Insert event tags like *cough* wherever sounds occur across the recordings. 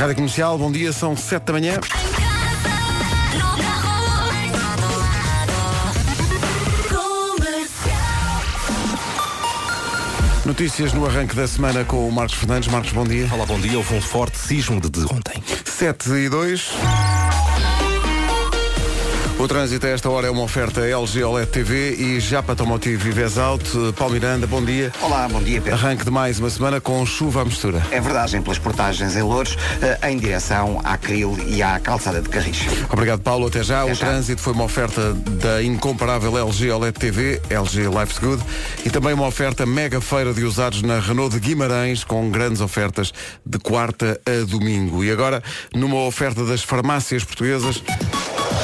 Rádio Comercial, bom dia, são 7 da manhã. Notícias no arranque da semana com o Marcos Fernandes. Marcos, bom dia. Olá, bom dia. Houve um forte sismo de, ontem. 7 e 2. O trânsito a esta hora é uma oferta LG OLED TV e Japa Automotive e Vesalto. Paulo Miranda, bom dia. Olá, bom dia, Pedro. Arranque de mais uma semana com chuva à mistura. É verdade, pelas portagens em Louros, eh, em direção à Cril e à calçada de Carris. Obrigado, Paulo. Até já. Até o já. trânsito foi uma oferta da incomparável LG OLED TV, LG Life's Good, e também uma oferta mega feira de usados na Renault de Guimarães, com grandes ofertas de quarta a domingo. E agora, numa oferta das farmácias portuguesas,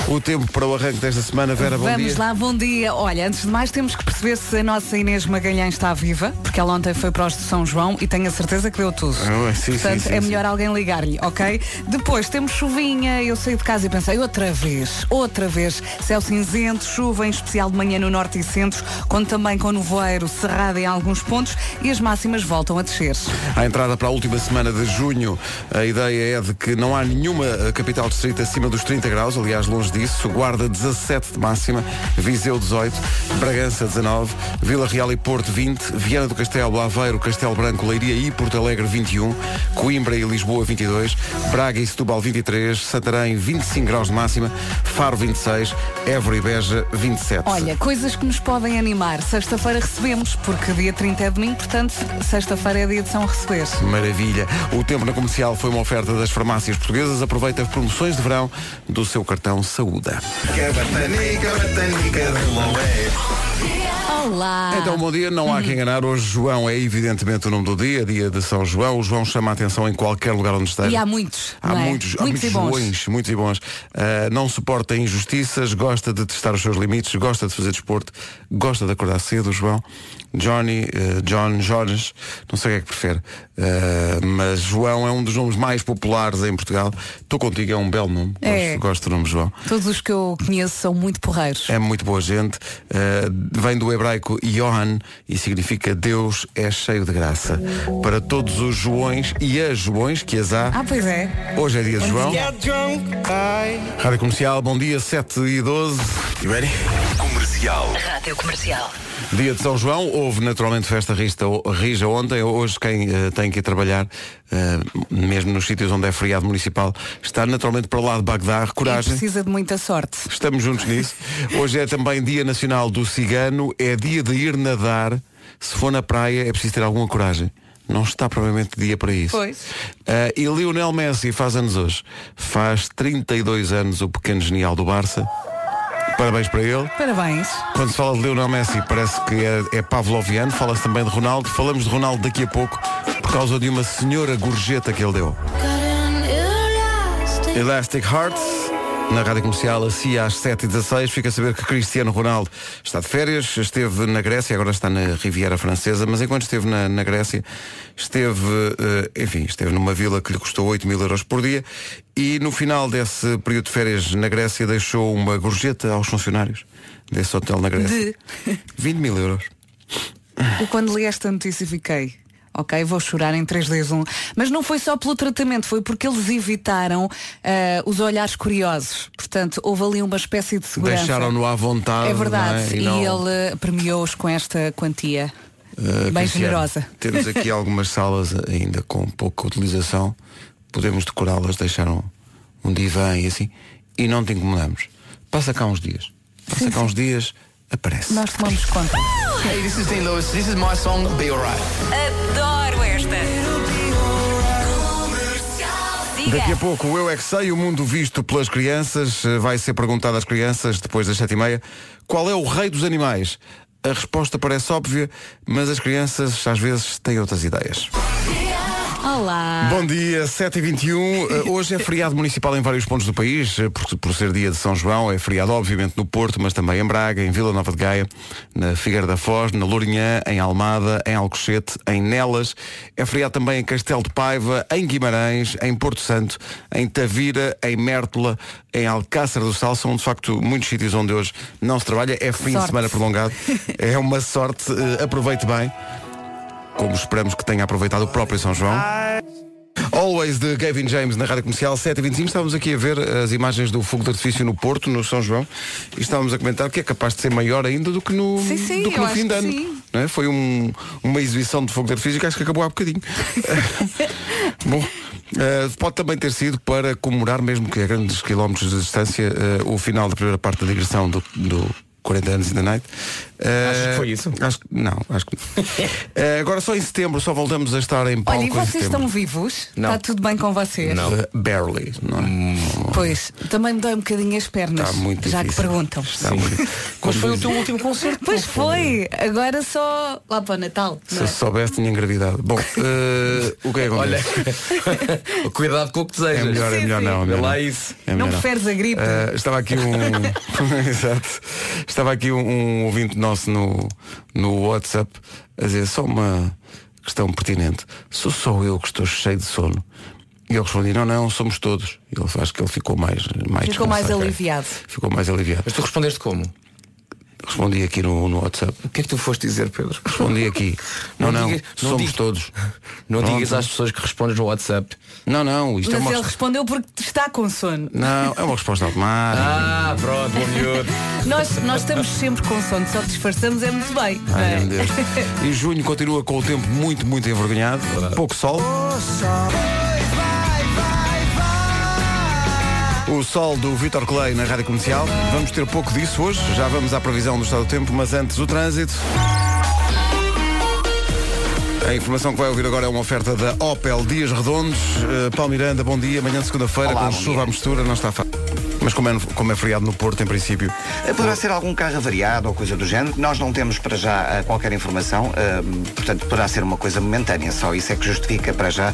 o tempo para o arranque desta semana. Vera, bom Vamos dia. lá, bom dia. Olha, antes de mais temos que perceber se a nossa Inês Magalhães está viva, porque ela ontem foi para os de São João e tenho a certeza que deu tudo. Ah, sim, Portanto, sim, sim, é sim. melhor alguém ligar-lhe, ok? Depois temos chuvinha, eu saí de casa e pensei, outra vez, outra vez, céu cinzento, chuva em especial de manhã no norte e centro, quando também com nevoeiro cerrado em alguns pontos e as máximas voltam a descer. À entrada para a última semana de junho, a ideia é de que não há nenhuma eh, capital distrito acima dos 30 graus, aliás, longe disso. Guarda 17 de máxima, Viseu 18, Bragança 19, Vila Real e Porto 20, Viana do Castelo, Aveiro, Castelo Branco, Leiria e Porto Alegre 21, Coimbra e Lisboa 22, Braga e Setúbal 23, Santarém 25 graus de máxima, Faro 26, Évora e Beja 27. Olha, coisas que nos podem animar. Sexta-feira recebemos, porque dia 30 é domingo, portanto, sexta-feira é dia de São Receber. Maravilha. O tempo na comercial foi uma oferta das farmácias portuguesas. Aproveita as promoções de verão do seu cartão Saúda. Olá! Então, bom dia. Não há quem enganar. Hoje, João é evidentemente o nome do dia, dia de São João. O João chama a atenção em qualquer lugar onde esteja. E há muitos, Há é? muitos, há Muitos muitos e bons. Joões, muitos e bons. Ah, não suporta injustiças, gosta de testar os seus limites, gosta de fazer desporto, gosta de acordar cedo, João. Johnny, eh, John, Jorge, não sei o que é que prefere. Ah, mas João é um dos nomes mais populares em Portugal. Estou contigo, é um belo nome. É. Gosto, gosto do nome João. Todos os que eu conheço são muito porreiros. É muito boa gente. Uh, vem do hebraico Yohan e significa Deus é cheio de graça. Para todos os Joões e as Joões, que as há, Ah, pois é. hoje é dia de João. Rádio Comercial, bom dia, 7 e 12. You ready? Comercial. Rádio Comercial. Dia de São João, houve naturalmente festa rista, rija ontem, hoje quem eh, tem que ir trabalhar, eh, mesmo nos sítios onde é feriado municipal, está naturalmente para lá de Bagdá, E coragem. precisa de muita sorte. Estamos juntos nisso. *laughs* Hoje é também Dia Nacional do Cigano, é dia de ir nadar. Se for na praia é preciso ter alguma coragem. Não está provavelmente dia para isso. Pois. Ah, e Lionel Messi faz anos hoje. Faz 32 anos o pequeno genial do Barça. Parabéns para ele. Parabéns. Quando se fala de Lionel Messi parece que é, é pavloviano. Fala-se também de Ronaldo. Falamos de Ronaldo daqui a pouco por causa de uma senhora gorjeta que ele deu. Elastic Hearts, na rádio comercial, assim às 7h16. Fica a saber que Cristiano Ronaldo está de férias, esteve na Grécia, agora está na Riviera Francesa, mas enquanto esteve na, na Grécia, esteve, eh, enfim, esteve numa vila que lhe custou 8 mil euros por dia e no final desse período de férias na Grécia deixou uma gorjeta aos funcionários desse hotel na Grécia. De. 20 mil euros. Eu quando li esta notícia fiquei. Ok, vou chorar em 3, 2, 1. Mas não foi só pelo tratamento, foi porque eles evitaram ah, os olhares curiosos. Portanto, houve ali uma espécie de segurança. Deixaram-no à vontade. É verdade. não é? E, não- ele premiou-os com esta quantia. Uh, Bem Cristiano, generosa. Temos aqui *laughs* algumas salas ainda com pouca utilização. Podemos decorá-las, deixar um, um divã e assim. E não te incomodamos. Passa cá uns dias. Passa cá uns dias, aparece. Nós tomamos conta. Hey, this is Dean Lewis. This is my song, Be Alright. Adoro Daqui a pouco o Eu É Que Sei, o mundo visto pelas crianças. Eh, Vai ser perguntado às crianças, depois das sete e meia, qual é o rei dos animais? A resposta parece óbvia, mas as crianças às vezes têm outras ideias. Olá. Bom dia, 7h21. Uh, Hoje é feriado municipal em vários pontos do país, uh, por, por ser dia de São João. É feriado, obviamente, no Porto, mas também em Braga, em Vila Nova de Gaia, na Figueira da Foz, na Lourinhã, em Almada, em Alcochete, em Nelas. É feriado também em Castelo de Paiva, em Guimarães, em Porto Santo, em Tavira, em Mértola, em Alcácer do Sal. São, de facto, muitos sítios onde hoje não se trabalha. É fim de Sorte. semana prolongado. *laughs* É uma sorte. Uh, Aproveite bem. Como esperamos que tenha aproveitado o próprio São João. Always de Gavin James na Rádio Comercial 7h25. Estávamos aqui a ver as imagens do fogo de artifício no Porto, no São João, e estávamos a comentar que é capaz de ser maior ainda do que no, Sim, sim, do que no fim de ano. é? Foi um- uma exibição de fogo de artifício que acho que acabou há bocadinho. *laughs* Bom. eh, pode também ter sido para comemorar, mesmo que a grandes quilómetros de distância, eh, o final da primeira parte da digressão do, do 40 anos in the night. Eh, Achas que foi isso? Acho que não, acho que não. *laughs* Eh, agora só em setembro, só voltamos a estar em palco Olha, e em vocês setembro. estão vivos? Não. Está tudo bem com vocês? Não. Uh, barely, não é? Pois, também me dói um bocadinho as pernas. Está muito já difícil. que perguntam. Está muito- *laughs* Mas foi o teu último concerto. Pois foi, agora só lá para o Natal. Se não é? soubesse tinha engravidado. Bom, eh, o que é que Olha, acontece? *laughs* cuidado com o que desejas. É melhor, é Sim, melhor sim. não. É melhor lá não. isso. É Não melhor preferes a gripe? Eh, estava aqui um Exato. Estava aqui um, um ouvinte nosso no, no WhatsApp a dizer só uma questão pertinente. Sou só eu que estou cheio de sono. E eu respondi, não, não, somos todos. E ele acho que ele ficou mais, mais Ficou mais aliviado. Ficou mais aliviado. Mas tu respondeste como? Respondi aqui no, no WhatsApp. O que é que tu foste dizer, Pedro? Respondi aqui. *laughs* Não, não, digas- não somos digas- todos. Não Pronto. digas às pessoas que respondes no WhatsApp. Não, não, isto é Mas uma ele respondeu porque está com sono. Não, é uma resposta automática. Ah, pronto, bom miúdo. *laughs* Nós, nós estamos sempre com sono, só disfarçamos é muito bem. Ai, é? meu Deus. *laughs* E junho continua com o tempo muito, muito envergonhado. Pouco sol. O sol do Vitor Clay na Rádio Comercial. Vamos ter pouco disso hoje. Já vamos à previsão do estado do tempo, mas antes o trânsito. A informação que vai ouvir agora é uma oferta da Opel Dias Redondos. Uh, Paulo Miranda, bom dia. Amanhã de segunda-feira, com chuva à mistura, não está fácil. Mas como é, como é feriado no Porto, em princípio. Eh, Poderá ser algum carro avariado ou coisa do género. Nós não temos para já eh, qualquer informação, portanto poderá ser uma coisa momentânea. Só isso é que justifica para já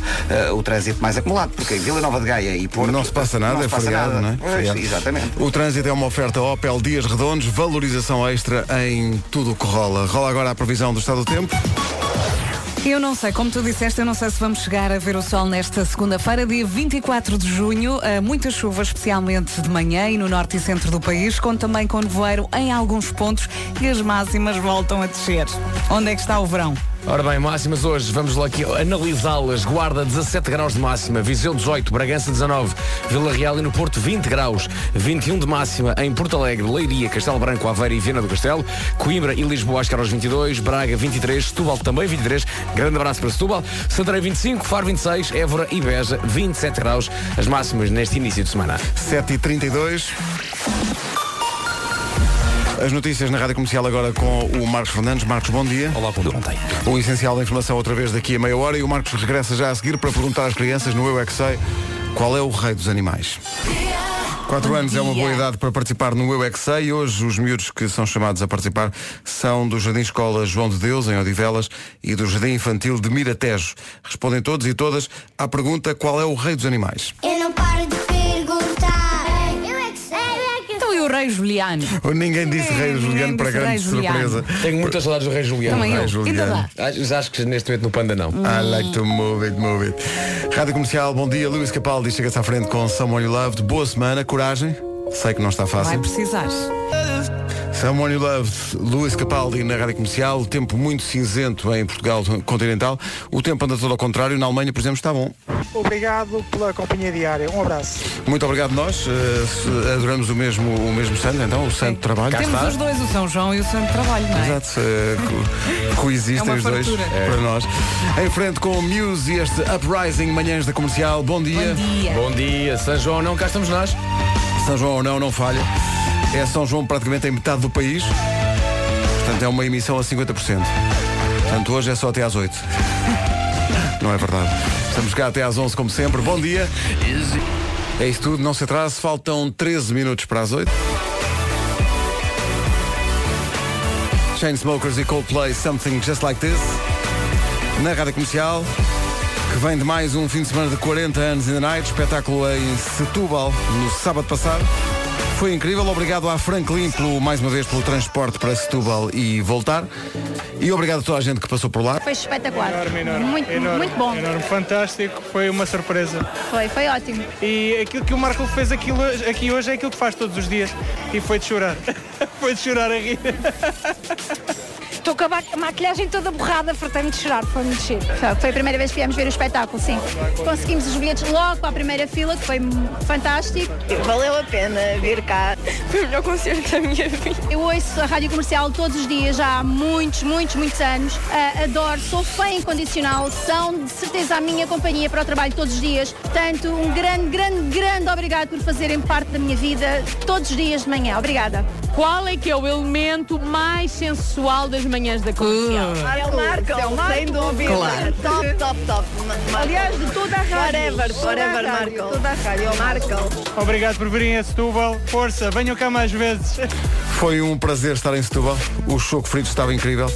o trânsito mais acumulado, porque em Vila Nova de Gaia e Porto Não se passa nada, é se passa feriado, nada. não é? Pois, Feriado. exatamente. O trânsito é uma oferta Opel Dias Redondos, valorização extra em tudo o que rola. Rola agora a previsão do estado do tempo. Eu não sei, como tu disseste, eu não sei se vamos chegar a ver o sol nesta segunda-feira, dia 24 de junho. Muita chuva, especialmente de manhã e no norte e centro do país, com também com nevoeiro em alguns pontos e as máximas voltam a descer. Onde é que está o verão? Ora bem, máximas hoje, vamos lá aqui analisá-las. Guarda 17 graus de máxima, Viseu 18, Bragança 19, Vila Real e no Porto 20 graus, 21 de máxima em Porto Alegre, Leiria, Castelo Branco, Aveiro e Viana do Castelo, Coimbra e Lisboa a chegar aos 22, Braga 23, Setúbal também 23, grande abraço para Setúbal, Santarém 25, Faro 26, Évora e Beja 27 graus, as máximas neste início de semana. 7h32. As notícias na Rádio Comercial agora com o Marcos Fernandes. Marcos, bom dia. Olá, bom dia. Ontem. O essencial da informação outra vez daqui a meia hora e o Marcos regressa já a seguir para perguntar às crianças no Eu é que Sei qual é o rei dos animais. Quatro Bom anos é uma boa idade para participar no Eu é que Sei. E Hoje os miúdos que são chamados a participar são do Jardim Escola João de Deus, em Odivelas, e do Jardim Infantil de Miratejo. Respondem todos e todas à pergunta qual é o rei dos animais. Eu não paro o rei Juliano? Ninguém disse rei Juliano para grande surpresa. Tenho muitas saudades do Rei Juliano. Também eu. Juliano. Acho, acho que neste momento no Panda não. I like to move it, move it. Rádio Comercial, bom dia. Luís Capaldi chega-se à frente com Someone You Loved. Boa semana, coragem. Sei que não está Vai fácil. precisar. Someone You Loved, Luís Capaldi na Rádio Comercial. Tempo muito cinzento em Portugal continental. O tempo anda todo ao contrário. Na Alemanha, por exemplo, está bom. Obrigado pela companhia diária. Um abraço. Muito obrigado nós. Se- adoramos o mesmo, o mesmo santo, então, o santo trabalho. Temos os dois, o São João e o Santo Trabalho, não é? Exato, eh, co- coexistem É os dois fartura. para nós. Em frente com o Muse e este Uprising Manhãs da Comercial. Bom dia. Bom dia. Bom dia, São João, não, cá estamos nós. São João ou não, não falha. É São João praticamente em metade do país. Portanto, é uma emissão a 50%. Portanto, hoje é só até às 8. Não é verdade. Estamos cá até às 11, como sempre. Bom dia. É isso tudo, não se atrase. Faltam 13 minutos para as 8. Chainsmokers e Coldplay, Something Just Like This. Na rádio comercial, que vem de mais um fim de semana de 40 anos in the night, espetáculo em Setúbal, no sábado passado. Foi incrível, obrigado à Franklin pelo, mais uma vez pelo transporte para Setúbal e voltar. E obrigado a toda a gente que passou por lá. Foi espetacular. Enorme, enorme. Muito, enorme, muito bom. Enorme, fantástico. Foi uma surpresa. Foi, foi ótimo. E aquilo que o Marco fez aquilo, aqui hoje é aquilo que faz todos os dias. E foi de chorar. *laughs* foi de chorar a rir. *laughs* Estou com a ma- maquilhagem toda borrada, fartei-me de chorar, foi muito giro. Foi a primeira vez que viemos ver o espetáculo, sim. Conseguimos os bilhetes logo para a primeira fila, que foi fantástico. Valeu a pena vir cá. Foi o melhor concerto da minha vida. Eu ouço a rádio comercial todos os dias, já há muitos, muitos, muitos anos. Ah, adoro, sou fã incondicional, são de certeza a minha companhia para o trabalho todos os dias. Portanto, um grande, grande, grande obrigado por fazerem parte da minha vida todos os dias de manhã. Obrigada. Qual é que é o elemento mais sensual das manhãs da comercial? É o Marco, sem dúvida. Claro. Top, top, top. Aliás, de toda a rádio. Forever, forever, Marco. Toda a rádio, é o Marco. Obrigado por virem a Setúbal. Força, venham cá mais vezes. Foi um prazer estar em Setúbal. O choco frito estava incrível.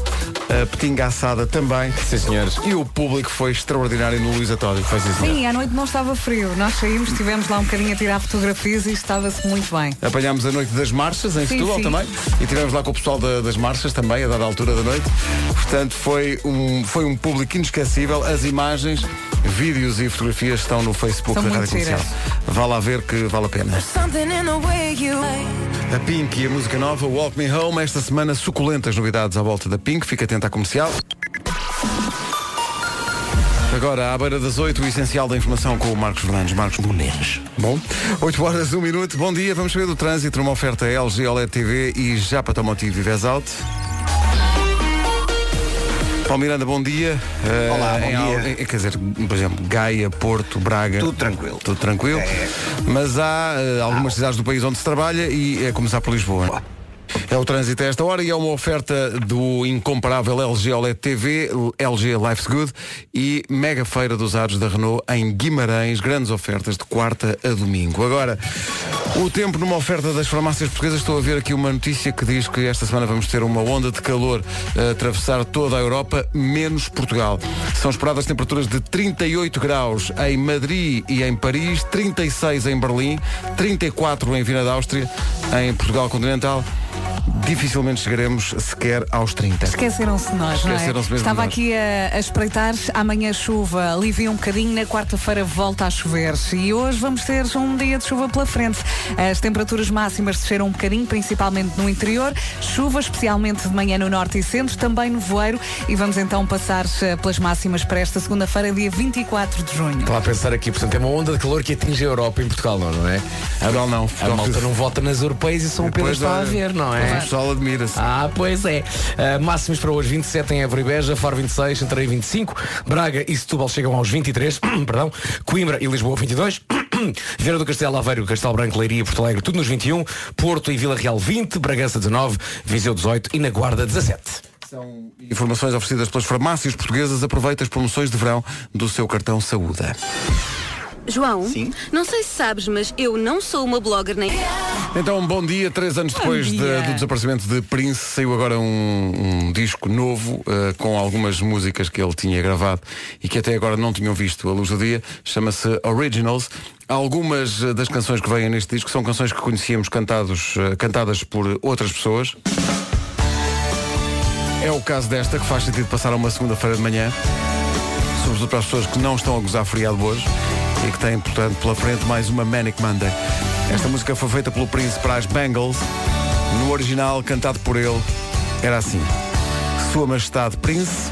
A petinga assada também. Sim, senhores. E o público foi extraordinário no Luís Atório. Foi sim, senhor. Sim, à noite não estava frio. Nós saímos, estivemos lá um bocadinho a tirar fotografias e estava-se muito bem. Apanhámos a noite das marchas em Sim, Setúbal sim. também e estivemos lá com o pessoal da- das marchas também, a dada altura da noite. Portanto, foi um, foi um público inesquecível. As imagens, vídeos e fotografias estão no Facebook São da muito Rádio Comercial. Vá lá ver que vale a pena. A Pink e a música nova Walk Me Home. Esta semana, suculentas novidades à volta da Pink. Fica atento à comercial. Agora, à beira das 8, o essencial da informação com o Marcos Fernandes. Marcos Menezes. Bom, 8 horas, 1 minuto. Bom dia, vamos saber do trânsito numa oferta LG OLED TV e Japa Tomotivo e Vesalto. Paulo Miranda, bom dia. Eh, Olá, bom em dia. em- quer dizer, por exemplo, Gaia, Porto, Braga. Tudo tranquilo. Tudo tranquilo. É. Mas há eh, algumas cidades do país onde se trabalha e é começar por Lisboa. É o trânsito a esta hora e é uma oferta do incomparável LG OLED TV, LG Life's Good e mega feira dos usados da Renault em Guimarães, grandes ofertas de quarta a domingo. Agora, o tempo numa oferta das farmácias portuguesas, estou a ver aqui uma notícia que diz que esta semana vamos ter uma onda de calor a atravessar toda a Europa, menos Portugal. São esperadas temperaturas de 38 graus em Madrid e em Paris, 36 em Berlim, 34 em Viana da Áustria, em Portugal continental. Dificilmente chegaremos sequer aos 30. Esqueceram-se de nós, não é? Esqueceram-se mesmo Estava nós. aqui a, a espreitar, amanhã chuva, alivia um bocadinho, na quarta-feira volta a chover. E hoje vamos ter um dia de chuva pela frente. As temperaturas máximas desceram um bocadinho, principalmente no interior. Chuva, especialmente de manhã no norte e centro, também no voeiro. E vamos então passar eh, pelas máximas para esta segunda-feira, dia 24 de junho. Estava a pensar aqui, portanto, é uma onda de calor que atinge a Europa em Portugal, não, não é? Portugal não. A malta não vota nas europeias e São Pedro Depois, está a ver, não Mas o é? pessoal admira-se. Ah, pois é. Uh, máximos para hoje 27 em Évora e Beja, Faro 26, Santarém 25, Braga e Setúbal chegam aos 23, *coughs* perdão, Coimbra e Lisboa 22, *coughs* Vieira do Castelo, Aveiro, Castelo Branco, Leiria Porto Alegre, tudo nos 21, Porto e Vila Real 20, Bragança 19, Viseu 18 e na Guarda 17. São informações oferecidas pelas farmácias portuguesas. Aproveita as promoções de verão do seu cartão Saúde. João, não sei se sabes, mas eu não sou uma blogger nem. Então, bom dia. Três anos depois de- do desaparecimento de Prince, saiu agora um, um disco novo eh, com algumas músicas que ele tinha gravado e que até agora não tinham visto a luz do dia. Chama-se Originals. Algumas eh, das canções que vêm neste disco são canções que conhecíamos cantados, eh, cantadas por outras pessoas. É o caso desta que faz sentido passar uma segunda-feira de manhã, sobretudo para as pessoas que não estão a gozar feriado hoje e que têm, portanto, pela frente mais uma Manic Monday. Esta música foi feita pelo Prince para as Bangles. No original, cantado por ele, era assim. Sua Majestade Prince.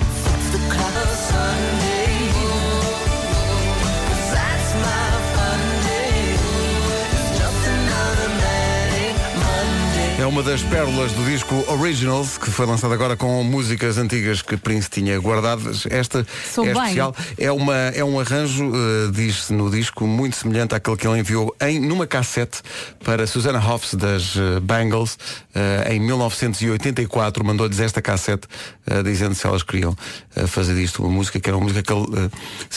É uma das pérolas do disco Originals, que foi lançado agora com músicas antigas que Prince tinha guardadas. Esta Sou é bem. especial. É, uma, é um arranjo, eh, diz-se no disco, muito semelhante àquele que ele enviou em, numa cassete para Susana Hoffs das eh, Bangles eh, em 1984. Mandou-lhes esta cassete dizendo se elas queriam fazer disto uma música, que era uma música que ele,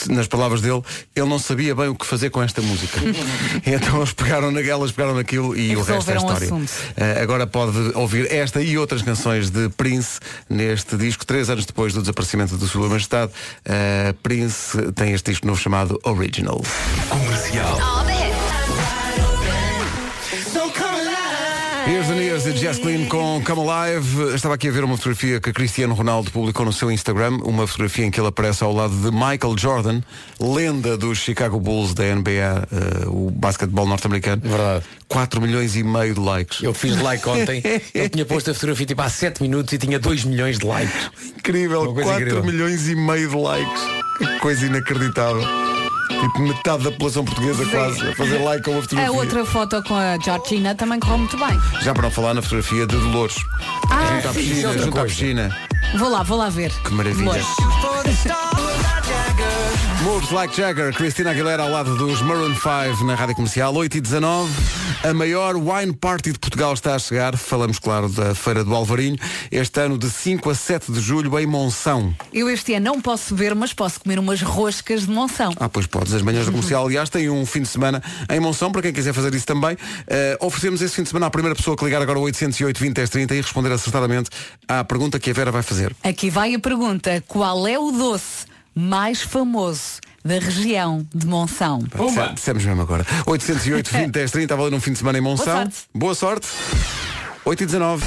nas palavras dele, ele não sabia bem o que fazer com esta música. *laughs* então eles pegaram, na, elas pegaram naquilo e, E o resto é história. Eh, agora pode ouvir esta e outras canções de Prince neste disco, três anos depois do desaparecimento de Sua Majestade. eh, Prince tem este disco novo chamado Original. Comercial. Years and Years de Jess Clean com Come Alive. Estava aqui a ver uma fotografia que Cristiano Ronaldo publicou no seu Instagram, uma fotografia em que ele aparece ao lado de Michael Jordan, lenda dos Chicago Bulls da NBA, eh, o basquetebol norte-americano. Verdade. 4 milhões e meio de likes. Eu fiz like ontem, *laughs* eu tinha posto a fotografia tipo há 7 minutos e tinha 2 milhões de likes. Incrível, Uma coisa 4 incrível. milhões e meio de likes. Que coisa inacreditável. Tipo metade da população portuguesa quase a fazer like a uma A fotografia. outra foto com a Georgina também correu muito bem. Já para não falar na fotografia de Dolores. Ah, junto à piscina, outra junto à piscina. Vou lá, vou lá ver. Que maravilha. Dolores. Moves Like Jagger, Cristina Aguilera ao lado dos Maroon 5 na Rádio Comercial, 8 e 19 A maior wine party de Portugal está a chegar. Falamos, claro, da Feira do Alvarinho. Este ano de 5 a 7 de julho em Monção. Eu este ano não posso beber, mas posso comer umas roscas de monção. Ah, pois podes. As manhãs da comercial, aliás, tem um fim de semana em Monção, para quem quiser fazer isso também. Eh, oferecemos esse fim de semana à primeira pessoa que ligar agora o 808 20 10 30 e responder acertadamente à pergunta que a Vera vai fazer. Aqui vai a pergunta: qual é o doce mais famoso da região de Monção? Disse- Dissemos mesmo agora. 808 20 10 30, valendo um fim de semana em Monção. sorte. Boa sorte. 8 e 19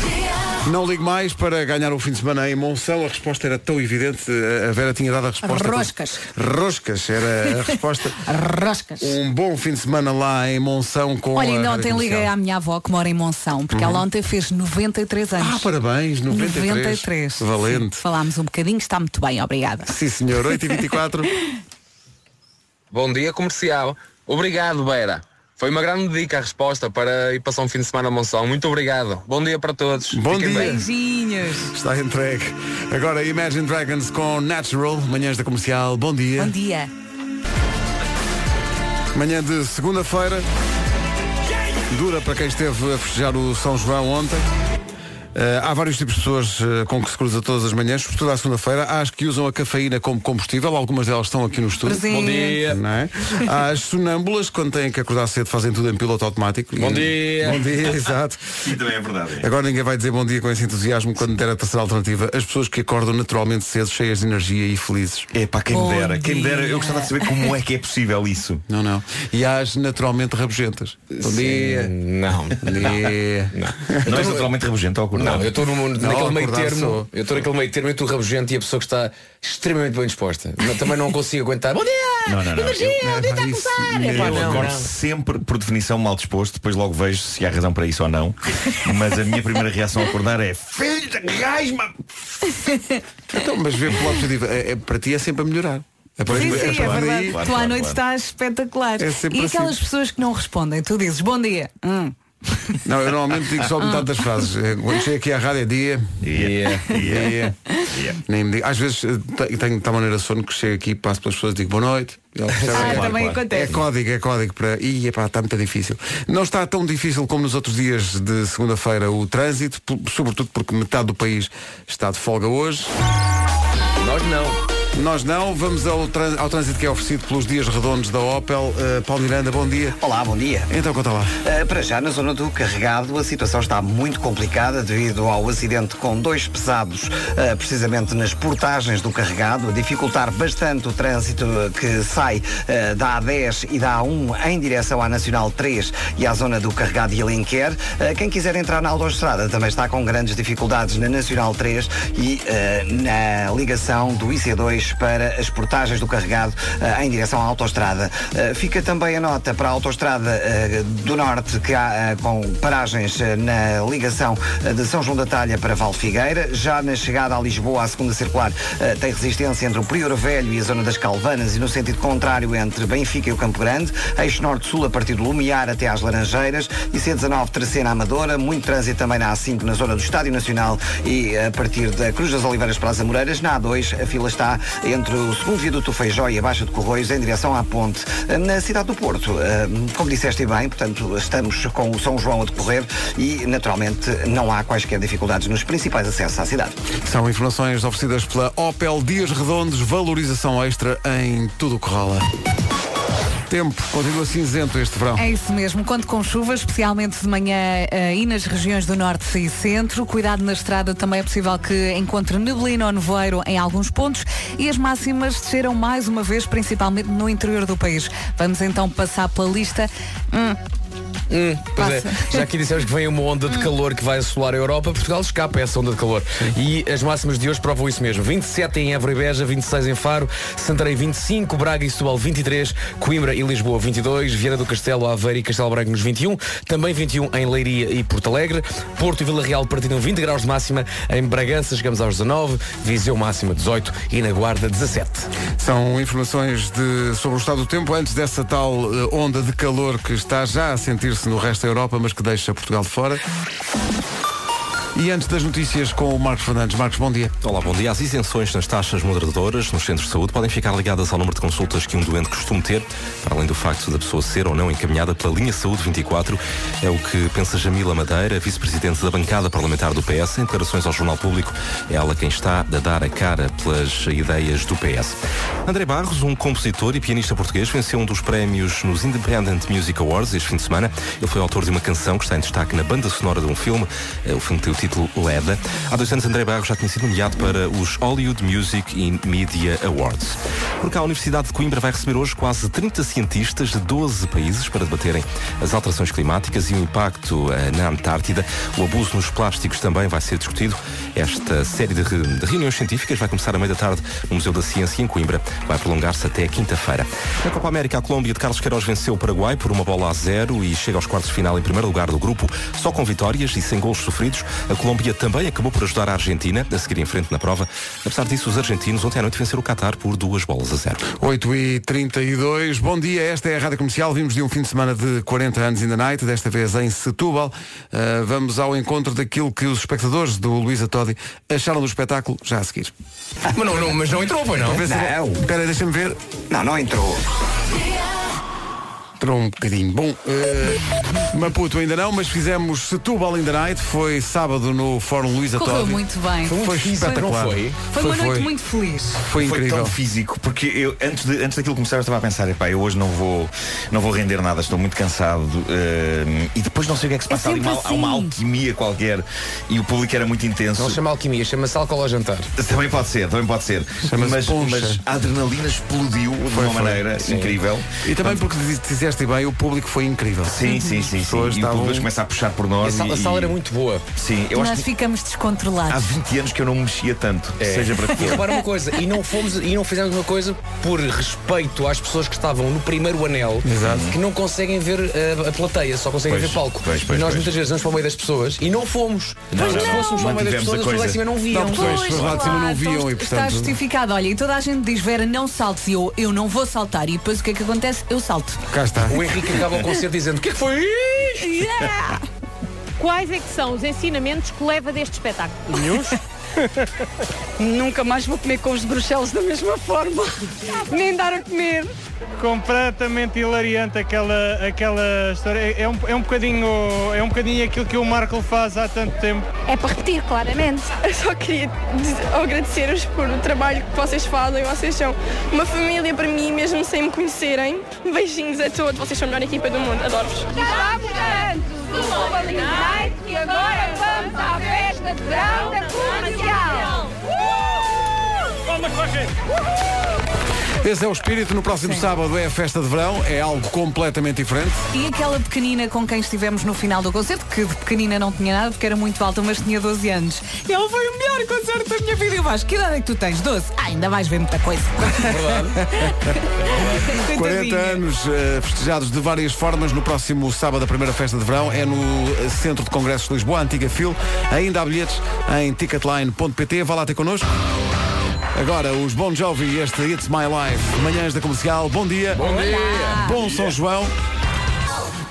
Não ligo mais para ganhar o fim de semana em Monção. A resposta era tão evidente. A Vera tinha dado a resposta. Roscas. Roscas era a *laughs* resposta. Roscas. Um bom fim de semana lá em Monção com Olha, a ainda ontem liguei à minha avó que mora em Monção, porque ela ontem fez 93 anos. Ah, parabéns, 93. 93. Valente. Sim, falámos um bocadinho, está muito bem, obrigada. Sim, senhor. 8 e 24 *laughs* Bom dia comercial. Obrigado, Vera. Foi uma grande dica a resposta para ir passar um fim de semana a Monção. Muito obrigado. Bom dia para todos. Bom Fiquem dia. bem. Beijinhos. Está entregue. Agora Imagine Dragons com Natural, manhãs da comercial. Bom dia. Bom dia. Manhã de segunda-feira. Dura para quem esteve a festejar o São João ontem. Eh, há vários tipos de pessoas eh, com que se cruza todas as manhãs, sobretudo à segunda-feira. Há as que usam a cafeína como combustível, algumas delas estão aqui no estúdio. Presente. Bom dia. Não é? Há as sonâmbulas, quando têm que acordar cedo, fazem tudo em piloto automático. Bom E- dia. Bom dia, *laughs* exato. Sim, também é verdade. Agora ninguém vai dizer bom dia com esse entusiasmo quando der a terceira alternativa. As pessoas que acordam naturalmente cedo, cheias de energia e felizes. É para quem Bom me dera, quem me dera, dia. eu gostava de saber como é que é possível isso. Não, não. E há as naturalmente rabugentas. Bom dia. Não. Bom dia. Não és naturalmente rabugento ao acordar. Não, eu estou no- naquele meio termo. sou. Eu estou naquele meio termo entre o rabugento e a pessoa que está extremamente bem disposta. Não- Também não consigo aguentar. Bom dia! Não, não, não. Energia, Eu- o dia está a começar! Epá, Eu não, acordo não. sempre, por definição, mal disposto, depois logo vejo se há razão para isso ou não. Mas a minha primeira reação a acordar é Filho de gajo-me! *laughs* Então, mas vê pelo positivo. É, é- para ti é sempre a melhorar. É para- Sim, é sim, é para verdade. Claro, tu à claro, noite claro. estás espetacular. É e aquelas assim. pessoas que não respondem, tu dizes bom dia. Hum. Não, eu normalmente digo só metade das frases. É, Quando chego aqui à rádio é dia. Yeah. Dia. Yeah. Nem me digo. Às vezes eh, te- tenho de tal maneira sono que chego aqui, passo pelas pessoas e digo boa noite. E elas percebem Ah, que- também claro. É acontece. código, é código para. Ih, epá, está muito difícil. Não está tão difícil como nos outros dias de segunda-feira o trânsito, p- sobretudo porque metade do país está de folga hoje. Nós não. Nós não, vamos ao, ao trânsito que é oferecido pelos dias redondos da Opel. Uh, Paulo Miranda, bom dia. Olá, bom dia. Então conta lá. Uh, para já, na zona do carregado, a situação está muito complicada devido ao acidente com dois pesados, uh, precisamente nas portagens do carregado, a dificultar bastante o trânsito que sai uh, da A10 e da A1 em direção à Nacional 3 e à zona do carregado de Alenquer. Quem quiser entrar na autoestrada também está com grandes dificuldades na Nacional 3 e na ligação do IC2 para as portagens do carregado uh, em direção à autoestrada. Uh, fica também a nota para a autoestrada uh, do Norte que há com paragens na ligação de São João da Talha para Val Figueira. Já na chegada a Lisboa, à segunda circular, tem resistência entre o Prior Velho e a zona das Calvanas e no sentido contrário entre Benfica e o Campo Grande. Eixo Norte-Sul a partir do Lumiar até às Laranjeiras e C19 Terceira Amadora. Muito trânsito também na A5 na zona do Estádio Nacional e a partir da Cruz das Oliveiras para as Amoreiras. Na A2 a fila está entre o segundo viaduto Feijó e a Baixa de Corroios em direção à ponte. Na cidade do Porto, como disseste bem, portanto, estamos com o São João a decorrer e, naturalmente, não há quaisquer dificuldades nos principais acessos à cidade. São informações oferecidas pela Opel Dias Redondos, valorização extra em tudo o que rola. Tempo, continua cinzento este verão. É isso mesmo, conto com chuva, especialmente de manhã eh, e nas regiões do norte e centro. Cuidado na estrada, também é possível que encontre neblina ou nevoeiro em alguns pontos e as máximas desceram mais uma vez, principalmente no interior do país. Vamos então passar pela lista. Hum, Hum, pois é. Já aqui dissemos que vem uma onda de calor que vai assolar a Europa. Portugal escapa a essa onda de calor. E as máximas de hoje provam isso mesmo. 27 em Évora e Beja, 26 em Faro, Santarém 25, Braga e Setúbal 23, Coimbra e Lisboa 22, Vieira do Castelo, Aveiro e Castelo Branco nos 21, também 21 em Leiria e Porto Alegre, Porto e Vila Real partilham 20 graus de máxima, em Bragança chegamos aos 19, Viseu máxima 18 e na Guarda 17. São informações de- sobre o estado do tempo antes dessa tal eh, onda de calor que está já a sentir-se no resto da Europa, mas que deixa Portugal de fora. E antes das notícias com o Marcos Fernandes. Marcos, bom dia. Olá, bom dia. As isenções nas taxas moderadoras nos centros de saúde podem ficar ligadas ao número de consultas que um doente costuma ter, para além do facto da pessoa ser ou não encaminhada pela linha Saúde 24. É o que pensa Jamila Madeira, vice-presidente da bancada parlamentar do PS. Em declarações ao Jornal Público, é ela quem está a dar a cara pelas ideias do PS. André Barros, um compositor e pianista português, venceu um dos prémios nos Independent Music Awards este fim de semana. Ele foi autor de uma canção que está em destaque na banda sonora de um filme. Eh, O filme tem o título Leda. Há dois anos, André Barros já tinha sido nomeado para os Hollywood Music and Media Awards. Porque a Universidade de Coimbra vai receber hoje quase 30 cientistas de 12 países para debaterem as alterações climáticas e o impacto eh, na Antártida. O abuso nos plásticos também vai ser discutido. Esta série de reuniões científicas vai começar à meia da tarde no Museu da Ciência em Coimbra. Vai prolongar-se até quinta-feira. Na Copa América, a Colômbia de Carlos Queiroz venceu o Paraguai por uma bola a zero e chega aos quartos de final em primeiro lugar do grupo, só com vitórias e sem gols sofridos. A Colômbia também acabou por ajudar a Argentina a seguir em frente na prova. Apesar disso, os argentinos ontem à noite venceram o Qatar por duas bolas a zero. 8 e 32 bom dia, esta é a Rádio Comercial. Vimos de um fim de semana de 40 anos in the night, desta vez em Setúbal. Uh, vamos ao encontro daquilo que os espectadores do Luísa Todi acharam do espetáculo já a seguir. Mas não, não- mas não entrou, foi não? Não. Espera, deixa-me ver. Não, não entrou. Entrou um bocadinho. Bom, uh, Maputo ainda não, mas fizemos Setúbal in the night. Foi sábado no Fórum Luísa Correu Todi. muito bem. Foi, espetacular. Foi uma noite muito feliz. Foi incrível. tão físico, porque eu antes, de, antes daquilo começar eu estava a pensar, epá, eu hoje não vou, não vou render nada, estou muito cansado eh, e depois não sei o que é que se É passa ali, sempre uma, há uma assim. alquimia qualquer e o público era muito intenso. Não chama alquimia, chama-se álcool ao jantar. Também pode ser, também pode ser. Mas, mas a adrenalina explodiu de Foi, uma foi. maneira Sim. incrível. E também porque diz- disseste bem, o público foi incrível. Sim, sim, sim, sim. pessoas E o estavam- público começa a puxar por nós. A sala- a e- sala era e- muito boa. Sim, eu Nós acho que ficamos há descontrolados. 20 anos que eu não me mexia tanto, seja para E que for. repara uma coisa, e não fomos e não fizemos uma coisa por respeito às pessoas que estavam no primeiro anel, que não conseguem ver uh, a plateia, só conseguem Pois, ver palco. pois, pois, e nós pois. muitas vezes vamos para o meio das pessoas e não fomos. Não, Mas não, se fôssemos para o meio das a pessoas, as pessoas lá em cima não viam. Não, pois, as pessoas lá de cima não viam e Está portanto. justificado, olha, e toda a gente diz, Vera, não saltes, e eu, eu não vou saltar. E depois o que é que acontece? Eu salto. Cá está. O Henrique acaba o concerto dizendo o que é que foi isto? Quais é que são os ensinamentos que leva deste espetáculo? Nenhum. *laughs* Nunca mais vou comer com os de Bruxelas da mesma forma. *laughs* Nem dar a comer. Completamente hilariante aquela, aquela história. É, é um, é, um bocadinho, é um bocadinho aquilo que o Marco faz há tanto tempo. É para repetir, claramente. *laughs* Eu só queria agradecer-vos por o trabalho que vocês fazem. Vocês são uma família para mim, mesmo sem me conhecerem. Beijinhos a todos. Vocês são a melhor equipa do mundo. Adoro-vos. Está portanto do Global Night e agora vamos à festa de verão da comercial. Esse é o espírito. No próximo sábado é a festa de verão. É algo completamente diferente. E aquela pequenina com quem estivemos no final do concerto, que de pequenina não tinha nada porque era muito alta, mas tinha 12 anos. E ela foi o melhor concerto da minha vida. Eu acho, que idade é que tu tens? 12? Ah, ainda vais ver muita coisa. 40 *laughs* anos eh, festejados de várias formas. No próximo sábado, a primeira festa de verão é no eh, Centro de Congressos de Lisboa, Antiga Fil. Ainda há bilhetes em ticketline.pt. Vá lá ter connosco. Agora, os Bon Jovi este It's My Life. Manhãs da Comercial. Bom dia. Bom dia. Bom São João.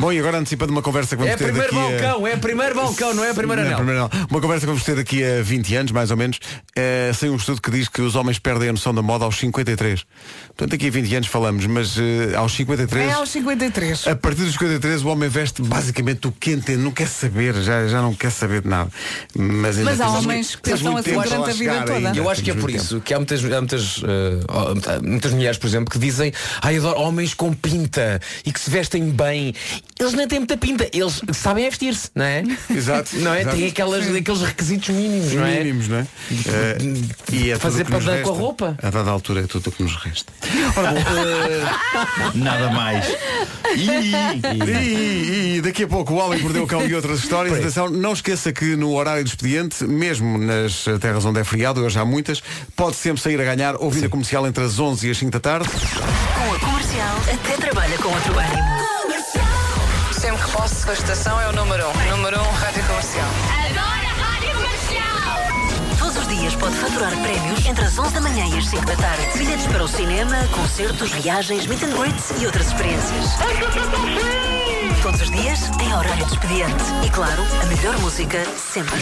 Bom, e agora antecipando uma conversa que vamos É ter primeiro daqui a... balcão, é primeiro balcão, não é primeiro Não, anel. primeiro não. Uma conversa que vamos ter daqui a 20 anos, mais ou menos, eh, sem um estudo que diz que os homens perdem a noção da moda aos 53. Portanto, daqui a 20 anos falamos, mas eh, aos 53. É aos 53. A partir dos 53 o homem veste basicamente o que entende, não quer saber, já, já não quer saber de nada. Mas, ainda Mas há homens que muito assim durante a vida toda. ainda, Eu acho que é por isso que há muitas, há muitas, eh, muitas mulheres, por exemplo, que dizem ai, adoro homens com pinta e que se vestem bem. Eles nem têm muita pinta. Eles sabem é vestir-se, não é? *laughs* Exato. Não é? exato. Tem aquelas, aqueles requisitos mínimos, não é? Mínimos, não é? Eh, e é Fazer para com a roupa. A dada altura é tudo o que nos resta. Ora bom, eh, *laughs* Nada mais. E, e daqui a pouco o Homem que Mordeu o Cão e outras histórias. Atenção, não esqueça que no horário do expediente, mesmo nas terras onde é feriado, hoje há muitas, pode sempre sair a ganhar ouvindo a comercial entre as 11 e as 5 da tarde. Com a comercial, até trabalha com outro ânimo. Sempre que posso, a estação é o número 1. Um. Número 1, um, Rádio Comercial. Adoro a Rádio Comercial! Todos os dias pode faturar prémios entre as 11 da manhã e as 5 da tarde. Bilhetes para o cinema, concertos, viagens, meet and greets e outras experiências. Todos os dias em horário de expediente. E claro, a melhor música sempre.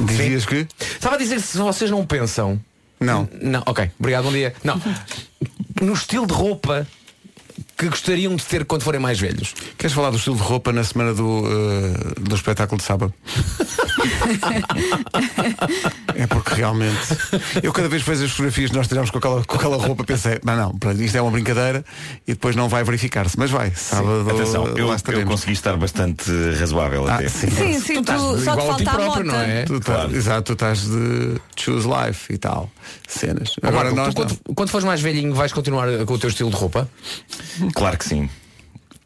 Dizias que? Estava a dizer que se vocês não pensam. Não. Não, ok. Obrigado, bom dia. Não. No estilo de roupa que gostariam de ter quando forem mais velhos. Queres falar do estilo de roupa na semana do, eh, do espetáculo de sábado? *laughs* *laughs* é porque realmente eu cada vez que vejo as fotografias que nós tiramos com aquela, com aquela roupa pensei, não, não, pronto, isto é uma brincadeira e depois não vai verificar-se. Mas vai, sábado Atenção, eu, lá eu consegui estar bastante razoável Ah, até. sim. Sim, sim, tu, só te falta a mota. Tu tá- Exato, tu estás de choose life e tal. Cenas. Agora Marco, nós tu, quando, quando fores mais velhinho vais continuar com o teu estilo de roupa? Claro que sim.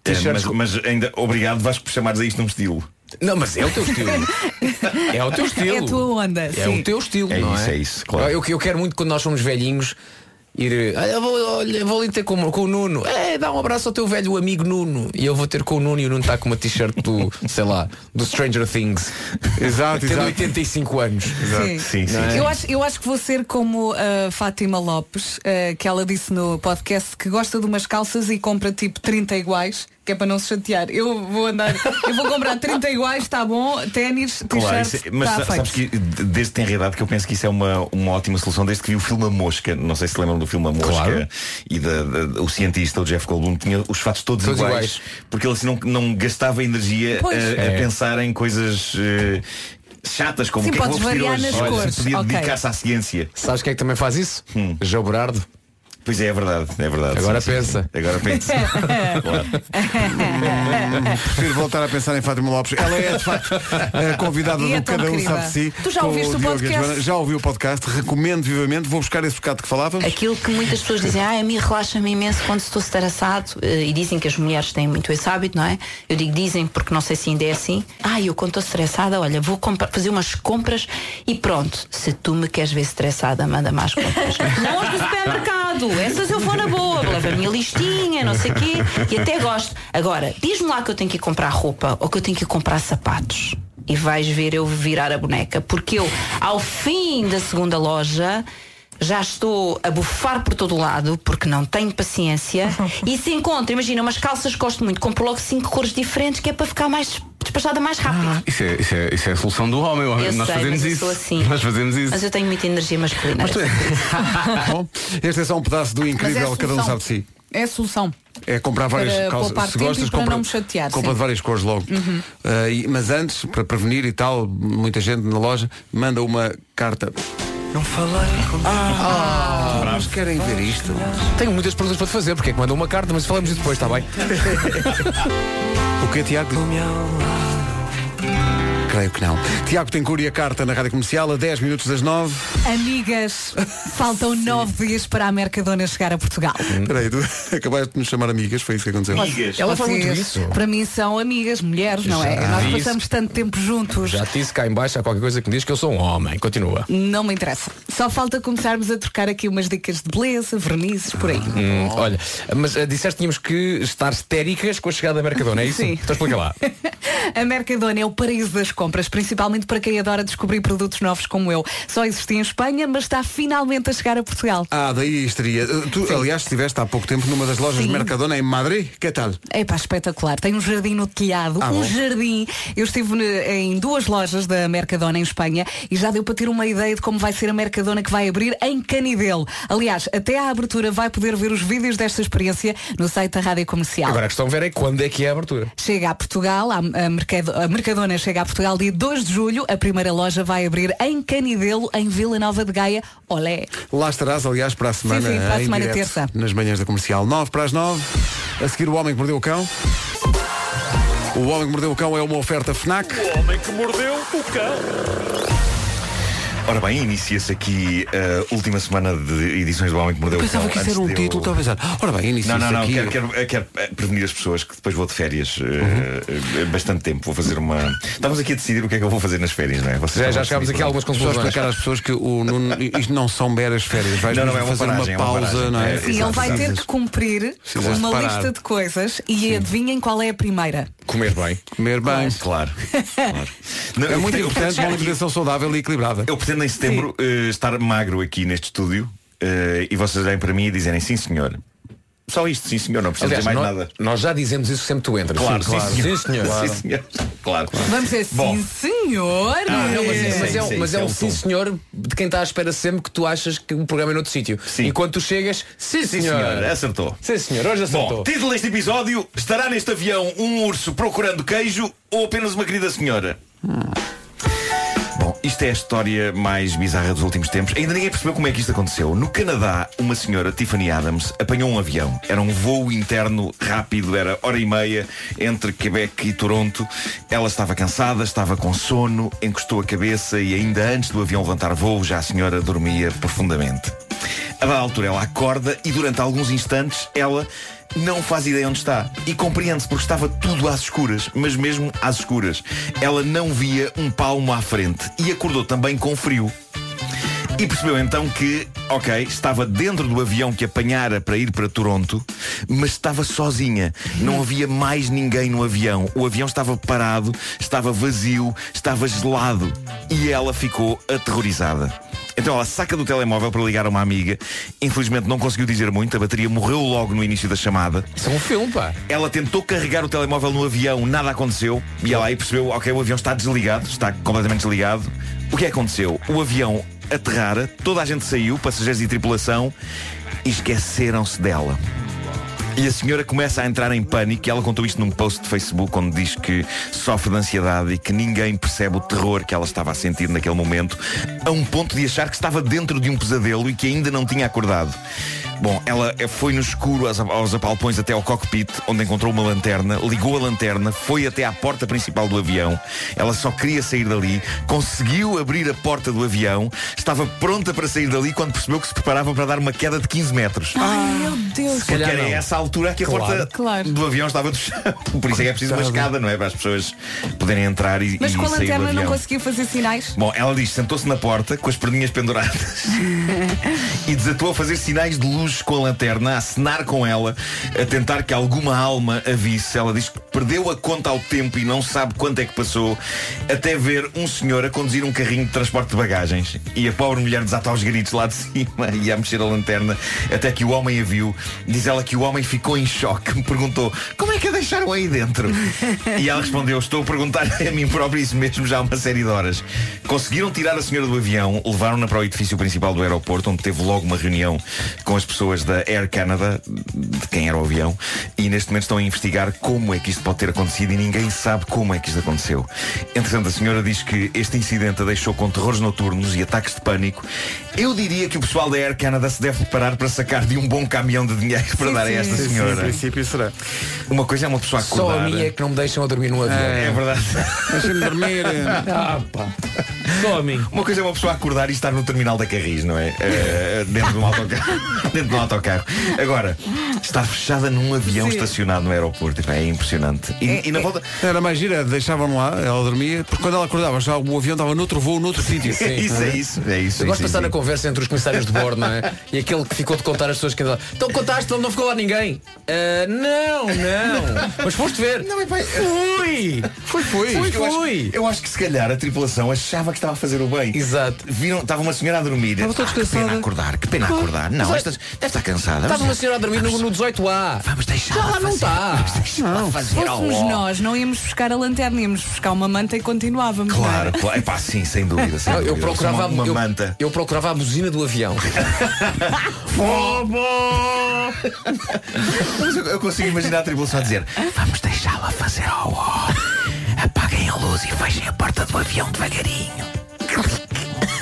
É, mas, mas ainda obrigado Vasco por chamares a isto num estilo. Não, mas é o teu estilo. *laughs* É o teu estilo. É a tua onda. É sim. o teu estilo, É não isso, é? é isso, claro. Eu, eu quero muito quando nós somos velhinhos ir. "Ah, eu vou, olha, vou ali ter com, com o Nuno. É, dá um abraço ao teu velho amigo Nuno. E eu vou ter com o Nuno e o Nuno está com uma t-shirt do, *laughs* sei lá, do Stranger Things. Exato, Tendo exato. 85 anos. Sim. Sim, sim. Não é? Eu acho, eu acho que vou ser como a Fátima Lopes, eh, que ela disse no podcast que gosta de umas calças e compra tipo 30 iguais, que é para não se chatear. Eu vou andar, eu vou comprar 30 iguais, está bom, ténis, Claro, t-shirt, é- mas sa- sabes feito. que desde que tem idade que eu penso que isso é uma, uma ótima solução desde que vi o filme A Mosca. Não sei se lembram do filme A Mosca Claro. e da, da- o cientista, o Jeff Goldblum, tinha os fatos todos, Todos iguais, iguais. porque ele assim não, não gastava energia a, a É. pensar em coisas eh, chatas como Sim, o que é que vou hoje. Olha, podia Ok. dedicar-se à ciência. Sabes quem é que também faz isso? Hum. João Berardo. Pois é, é verdade, é verdade. Agora Sim, pensa. sim. Agora pensa. *laughs* claro. Prefiro voltar a pensar em Fátima Lopes. Ela é, de facto, a *laughs* convidada E é do Cada Um querida. Sabe de Si. Tu já ouviste o a podcast? Já ouvi o podcast, recomendo vivamente. Vou buscar esse bocado que falávamos. Aquilo que muitas pessoas dizem, ah, a mim relaxa-me imenso quando estou estressado eh, e dizem que as mulheres têm muito esse hábito, não é? Eu digo dizem porque não sei se ainda é assim. Ah, eu quando estou estressada, olha, vou fazer umas compras e pronto. Se tu me queres ver estressada, manda mais compras. *laughs* não as do supermercado, eu vou na boa, levo a minha listinha, não sei o quê, e até gosto. Agora, diz-me lá que eu tenho que ir comprar roupa ou que eu tenho que ir comprar sapatos. E vais ver eu virar a boneca. Porque eu, ao fim da segunda loja, já estou a bufar por todo o lado porque não tenho paciência *laughs* e se encontro, imagina, umas calças que gosto muito, compro logo cinco cores diferentes que é para ficar mais despachada mais rápido. Isso é, isso, é, isso é a solução do homem. eu Nós sei, fazemos mas eu isso. sou assim. Nós fazemos isso. Mas eu tenho muita energia masculina. *laughs* Bom, este é só um pedaço do incrível, Mas é cada um sabe de si. É a solução. É comprar várias Para calças. Se gostas, para compra, não me chatear, compra sim. de várias cores logo. Uhum. Uh, e- mas antes, para prevenir e tal, muita gente na loja manda uma carta. Não falei com Ah, mas querem ver isto? Tenho muitas perguntas para te fazer, porque é que mandou uma carta, mas falamos disso depois, está bem? *laughs* O que é Tiago? Creio que não. Tiago tem e a carta na Rádio Comercial a 10 minutos das 9. Amigas, *laughs* faltam nove dias para a Mercadona chegar a Portugal. Espera aí, tu *laughs* acabaste de nos chamar amigas, foi isso que aconteceu. Ela faz muito isso. Para mim são amigas, mulheres, não é? Já Nós disse. passamos tanto tempo juntos. Já te disse cá em baixo há qualquer coisa que me diz que eu sou um homem. Continua. Não me interessa. Só falta começarmos a trocar aqui umas dicas de beleza, vernizes, por aí. Hum, olha, mas eh, disseste que tínhamos que estar histéricas com a chegada da Mercadona, é isso? Sim. Então explica lá. *laughs* A Mercadona é o paraíso das compras, principalmente para quem adora descobrir produtos novos como eu. Só existia em Espanha, mas está finalmente a chegar a Portugal. Ah, daí estaria. Uh, Tu, aliás, estiveste há pouco tempo numa das lojas Sim. Mercadona em Madrid. Que tal? É pá, espetacular. Tem um jardim no telhado. Ah, um bom. jardim. Eu estive em duas lojas da Mercadona em Espanha e já deu para ter uma ideia de como vai ser a Mercadona que vai abrir em Canidelo. Aliás, até à abertura vai poder ver os vídeos desta experiência no site da Rádio Comercial. Agora a questão ver é quando é que é a abertura. Chega a Portugal, a, a Mercado- a Mercadona chega a Portugal Dia 2 de julho. A primeira loja vai abrir em Canidelo, em Vila Nova de Gaia. Olé! Lá estarás, aliás, para a semana. sim, para a em semana direto, terça. Nas manhãs da comercial. 9 para as 9. A seguir, o Homem que Mordeu o Cão. O Homem que Mordeu o Cão é uma oferta FNAC. O homem que mordeu o cão. Ora bem, inicia-se aqui a última semana de edições do Homem que Mordeu o Pensava Cão. que isso era um eu- título, a pensar. Ora bem, inicia-se Não, não, não, aqui. quero, quero, quero, eh, prevenir as pessoas que depois vou de férias eh, eh, bastante tempo. Vou fazer uma. Estamos aqui a decidir o que é que eu vou fazer nas férias, não é? Vocês Já- já chegámos aqui a algumas onde. Só explicar às pessoas que o Nuno, isto não são meras férias. Vais Não, não, é uma fazer paragem, é uma uma pausa, paragem. não é? É, Sim, ele vai ter que cumprir uma parar. lista de coisas e adivinhem qual é a primeira. Comer bem. Comer bem. Claro. *laughs* Não, É eu muito eu importante uma alimentação saudável e equilibrada. Eu pretendo em setembro eh, estar magro aqui neste estúdio eh, e vocês olhem para mim e dizerem sim senhor. Só isto, sim senhor, não precisa Aliás, dizer mais nós, nada. nós já dizemos isso sempre que tu entras. Claro, sim, sim, claro. senhor. Sim, senhor. Sim, senhor. Claro. Vamos dizer Bom. sim, senhor. Ah, não, mas, Sim, mas é, sim, um- mas é é um um sim tom. senhor de quem está à espera sempre que tu achas que o programa é noutro sítio. E quando tu chegas, sim Sim, senhor. senhor, acertou. Sim senhor, hoje acertou. Bom, título deste episódio: Estará neste avião um urso procurando queijo ou apenas uma querida senhora? Bom, isto é a história mais bizarra dos últimos tempos. Ainda ninguém percebeu como é que isto aconteceu. No Canadá, uma senhora, Tiffany Adams, apanhou um avião. Era um voo interno rápido, era hora e meia entre Quebec e Toronto. Ela estava cansada, estava com sono, encostou a cabeça e ainda antes do avião levantar voo, já a senhora dormia profundamente. A dada altura ela acorda e durante alguns instantes ela não faz ideia onde está. E compreende-se porque estava tudo às escuras, mas mesmo às escuras. Ela não via um palmo à frente e acordou também com frio. E percebeu então que, ok, estava dentro do avião que apanhara para ir para Toronto, mas estava sozinha. Não havia mais ninguém no avião. O avião estava parado, estava vazio, estava gelado. E ela ficou aterrorizada. Então ela saca do telemóvel para ligar a uma amiga. Infelizmente não conseguiu dizer muito, a bateria morreu logo no início da chamada. Isso é um filme, pá. Ela tentou carregar o telemóvel no avião, nada aconteceu. E ela aí percebeu, ok, o avião está desligado, está completamente desligado. O que aconteceu? O avião aterrara, toda a gente saiu, passageiros e tripulação, e esqueceram-se dela. E a senhora começa a entrar em pânico e ela contou isto num post de Facebook onde diz que sofre de ansiedade e que ninguém percebe o terror que ela estava a sentir naquele momento, a um ponto de achar que estava dentro de um pesadelo e que ainda não tinha acordado. Bom, ela foi no escuro aos, aos apalpões até ao cockpit, onde encontrou uma lanterna, ligou a lanterna, foi até à porta principal do avião. Ela só queria sair dali, conseguiu abrir a porta do avião, estava pronta para sair dali quando percebeu que se preparava para dar uma queda de 15 metros. Ai, meu Deus. Porque era a essa altura que a Claro. porta Claro. do avião estava do chão. *laughs* Por isso é que é preciso uma escada, não é? Para as pessoas poderem entrar e, Mas e com a lanterna não conseguiu fazer sinais? Bom, ela diz, sentou-se na porta com as perninhas penduradas *laughs* e desatou a fazer sinais de luz com a lanterna, a acenar com ela, a tentar que alguma alma a visse. Ela diz que perdeu a conta ao tempo e não sabe quanto é que passou, até ver um senhor a conduzir um carrinho de transporte de bagagens. E a pobre mulher desata aos gritos lá de *laughs* cima e a mexer a lanterna, até que o homem a viu. Diz ela que o homem ficou em choque, *laughs* me perguntou, como é que a deixaram aí dentro? E ela respondeu, estou a perguntar *laughs* a mim próprio isso mesmo já há uma série de horas. Conseguiram tirar a senhora do avião, levaram-na para o edifício principal do aeroporto, onde teve logo uma reunião com as pessoas da Air Canada, de quem era o avião, e neste momento estão a investigar como é que isto pode ter acontecido e ninguém sabe como é que isto aconteceu. Entretanto, a senhora diz que este incidente a deixou com terrores noturnos e ataques de pânico. Eu diria que o pessoal da Air Canada se deve preparar para sacar de um bom caminhão de dinheiro *laughs* para dar a esta Sim, sim, senhora. em princípio será. Uma coisa é uma pessoa Só acordar. a minha é que não me deixam a dormir num avião. É verdade. *laughs* Deixa-me dormir. Ah, pá. Só a mim. Uma coisa é uma pessoa acordar e estar no terminal da Carris, não é? Eh, dentro de um autocarro. *laughs* dentro de um autocarro. Agora, estar fechada num avião Sim. estacionado no aeroporto, é impressionante. E, e na volta. Era mais gira, deixavam lá, ela dormia, porque quando ela acordava já o avião estava noutro voo, noutro *laughs* sítio. É isso, é isso, é isso. Eu gosto sim, de passar sim. na conversa entre os comissários de bordo, não é? E aquele que ficou de contar as pessoas que andaram. Então contaste, não ficou lá ninguém. "Ah, não, não. Mas foste ver. Não, epá, Fui! Foi, foi. Fui, Eu acho, fui! eu acho que se calhar a tripulação achava que estava a fazer o bem. Exato. Viram, estava uma senhora a dormir. Estava toda Ah, que pena acordar, que pena acordar. Não, esta deve estar cansada. Estava uma Vamos- senhora a dormir no, no 18A. Vamos deixar. Já lá não está. Não, Se fôssemos nós, não íamos buscar a lanterna, íamos buscar uma manta e continuávamos. é? Claro, claro. Epá, sim, sem dúvida. Sem dúvida. eu procurava uma, uma eu, manta. Eu procurava a buzina do avião. *laughs* *laughs* Mas eu, eu consigo imaginar a tripulação dizer Vamos deixá-la fazer ó ó. Apaguem a luz e fechem a porta do avião devagarinho.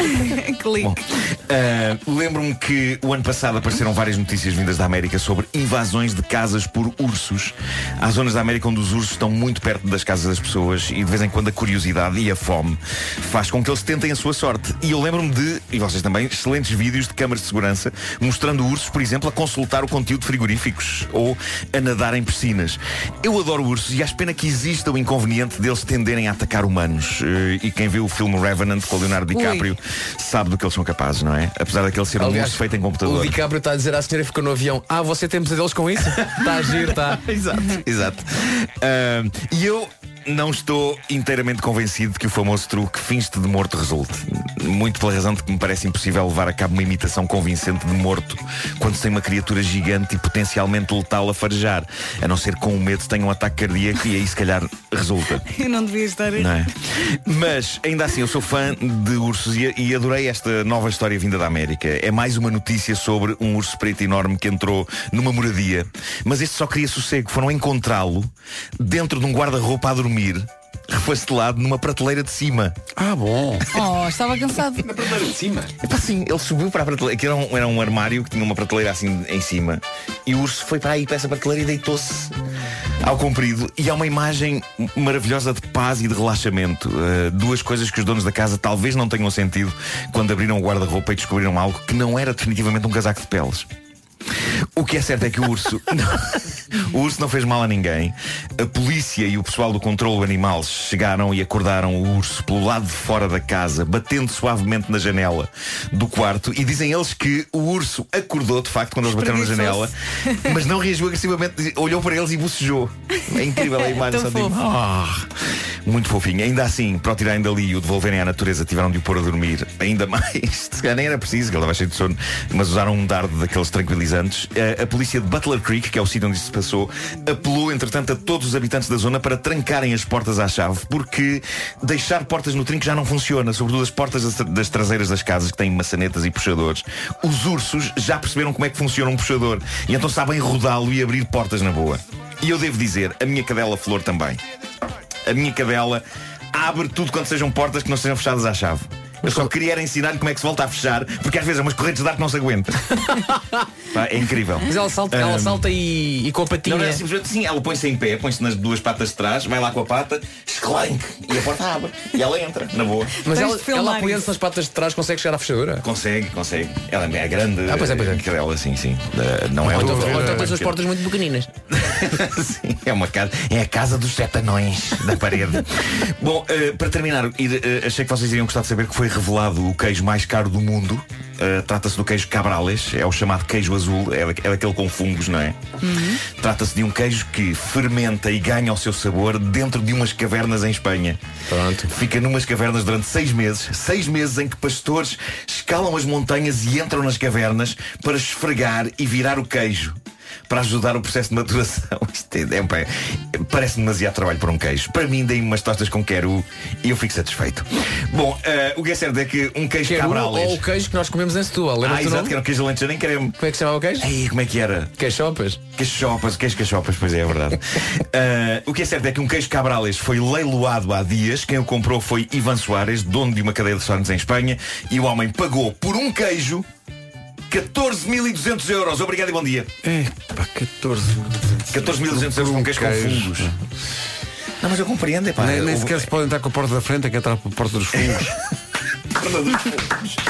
*laughs* Clique. Uh, Lembro-me que o ano passado apareceram várias notícias vindas da América sobre invasões de casas por ursos. Há zonas da América onde os ursos estão muito perto das casas das pessoas e de vez em quando a curiosidade e a fome faz com que eles tentem a sua sorte. E eu lembro-me de, e vocês também, excelentes vídeos de câmaras de segurança mostrando ursos, por exemplo, a consultar o conteúdo de frigoríficos ou a nadar em piscinas. Eu adoro ursos e acho pena que exista o inconveniente deles tenderem a atacar humanos. Uh, e quem viu o filme Revenant com o Leonardo Ui. Sabe do que eles são capazes, não é? Apesar daquele ser um Aliás, urso feito em computador. O DiCaprio está a dizer à senhora que ficou no avião Ah, você tem pesadelos com isso? *laughs* Está a giro, está Exato, exato. Ahm, e eu não estou inteiramente convencido de que o famoso truque finge-te de morto resulte. Muito pela razão de que me parece impossível levar a cabo uma imitação convincente de morto quando se tem uma criatura gigante e potencialmente letal a farejar. A não ser que com o medo tenha um ataque cardíaco e aí se calhar resulta. *laughs* Eu não devia estar aí. Não é? Mas, ainda assim, eu sou fã de ursos e, e adorei esta nova história vinda da América. É mais uma notícia sobre um urso preto enorme que entrou numa moradia. Mas este só queria sossego. Foram encontrá-lo dentro de um guarda-roupa a dormir, refastelado numa prateleira de cima. Ah, bom. Oh, estava cansado. Na prateleira de cima. É pá, assim, ele subiu para a prateleira, que era um, era um armário que tinha uma prateleira assim em cima. E o urso foi para aí para essa prateleira e deitou-se ao comprido. E há uma imagem maravilhosa de paz e de relaxamento. Uh, duas coisas que os donos da casa talvez não tenham sentido quando abriram o guarda-roupa e descobriram algo que não era definitivamente um casaco de peles. O que é certo é que o urso *laughs* O urso não fez mal a ninguém. A polícia e o pessoal do controle animal Chegaram e acordaram o urso Pelo lado de fora da casa Batendo suavemente na janela do quarto E dizem eles que o urso acordou De facto quando eles bateram na janela Mas não reagiu agressivamente Olhou para eles e bocejou. É incrível a *laughs* imagem Tão só digo, fofo. Muito fofinho. Ainda assim, para o tirarem dali e o devolverem à natureza Tiveram de o pôr a dormir *laughs* Ainda mais. Se calhar nem era preciso, que ele estava cheio de sono Mas usaram um dardo daqueles tranquilizantes. A, a polícia de Butler Creek, que é o sítio onde isso se passou Apelou, entretanto, a todos os habitantes da zona Para trancarem as portas à chave Porque deixar portas no trinco já não funciona Sobretudo as portas das, das traseiras das casas Que têm maçanetas e puxadores. Os ursos já perceberam como é que funciona um puxador E então sabem rodá-lo e abrir portas na boa. E eu devo dizer, a minha cadela Flor também a minha cadela abre tudo quando sejam portas que não sejam fechadas à chave. Eu só queria era ensinar-lhe como é que se volta a fechar, porque às vezes é umas correntes de ar que não se aguenta. *laughs* Pá, é incrível. Mas ela salta, ela salta e, e com a patinha Não, não é simplesmente assim, ela põe-se em pé, põe-se nas duas patas de trás, vai lá com a pata, esclanque, e a porta abre. E ela entra, na boa. Mas ela, ela apoiando-se nas patas de trás consegue chegar à fechadura Consegue, consegue. Ela é grande. Ah, pois é, pois é. Cadela, sim, sim. Uh, não é Ou uma- então, ou então tens as portas muito pequeninas *laughs* Sim, é uma casa, é a casa dos sete anões da parede. *laughs* Bom, eh, para terminar, ir, eh, achei que vocês iriam gostar de saber que foi revelado o queijo mais caro do mundo. Eh, Trata-se do queijo Cabrales, é o chamado queijo azul, é, é daquele com fungos, não é? Trata-se de um queijo que fermenta e ganha o seu sabor dentro de umas cavernas em Espanha. Pronto. Fica numas cavernas durante seis meses. Seis meses em que pastores escalam as montanhas e entram nas cavernas para esfregar e virar o queijo. Para ajudar o processo de maturação. *laughs* Isto é, é, parece demasiado trabalho para um queijo. Para mim, dei-me umas tostas com queru e eu fico satisfeito. Bom, eh, o que é certo é que um queijo Queru cabrales. ou o queijo que nós comemos em Setúbal Ah, exato, nome? que era o queijo alentejano em creme. Como é que se chamava o queijo? Ei, como é que era? Queixopas Cachopas, queijo cachopas, pois é, é verdade. Ah, *laughs* o que é certo é que um queijo Cabrales foi leiloado há dias. Quem o comprou foi Ivan Soares, dono de uma cadeia de restaurantes em Espanha. E o homem pagou por um queijo 14.200 euros. Obrigado e bom dia. É, pá, 14. 14.200 euros queijo com queijo. fungos. Não, mas eu compreendo, é pá. nem nem sequer se pode entrar com a porta da frente, é que entrar pela porta dos fungos. *laughs*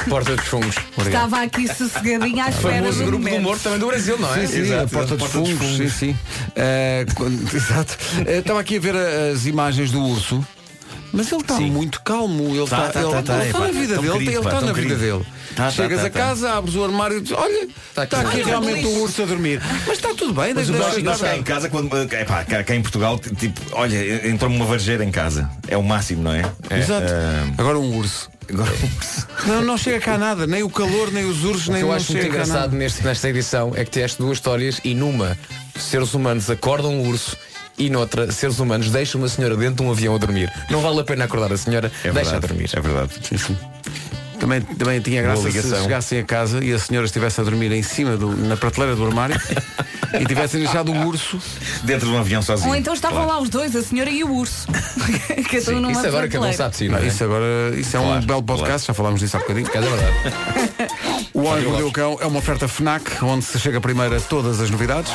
Porta dos fungos Estava aqui sossegadinha à espera Famoso do grupo do momento. humor também do Brasil, não é? Sim, sim, Exato, a porta dos porta dos fungos, sim, fungos. sim. Eh, quando- *laughs* exato. Eh, Estava aqui a ver a- as imagens do urso. Mas ele está muito calmo, ele Tá, está tá, tá, tá, é, está pá, na vida dele, querido, ele está na vida dele. Tá, tá, Chegas tá, a tá. casa, abres o armário e dizes, olha, está aqui, aqui. realmente o urso a dormir. Mas está tudo bem, deixa o nós, cá em casa, quando, é pá, cá, cá em Portugal, tipo, olha, entrou-me uma varjeira em casa. É o máximo, não é? É, Exato. ah, Agora um urso. agora- *laughs* Não, não chega cá nada, nem o calor, nem os ursos, O nem que eu não acho muito chega cá engraçado nada. neste, nesta edição é que tiveste duas histórias e numa seres humanos acordam um urso e noutra seres humanos deixam uma senhora dentro de um avião a dormir. Não vale a pena acordar a senhora, É deixa a dormir. É verdade. Sim, sim. Também, também tinha graça se chegassem a casa e a senhora estivesse a dormir em cima do, na prateleira do armário e tivessem deixado o urso dentro de um avião sozinho. Ou então estavam lá os dois, a senhora e o urso. *laughs* Cada um numa Isso agora um prateleira. sabe de si, não Não, é? isso agora isso é um belo podcast, já falámos disso há bocadinho. É verdade. *laughs* O Homem que Mordeu o Cão é uma oferta FNAC, onde se chega primeiro a todas as novidades.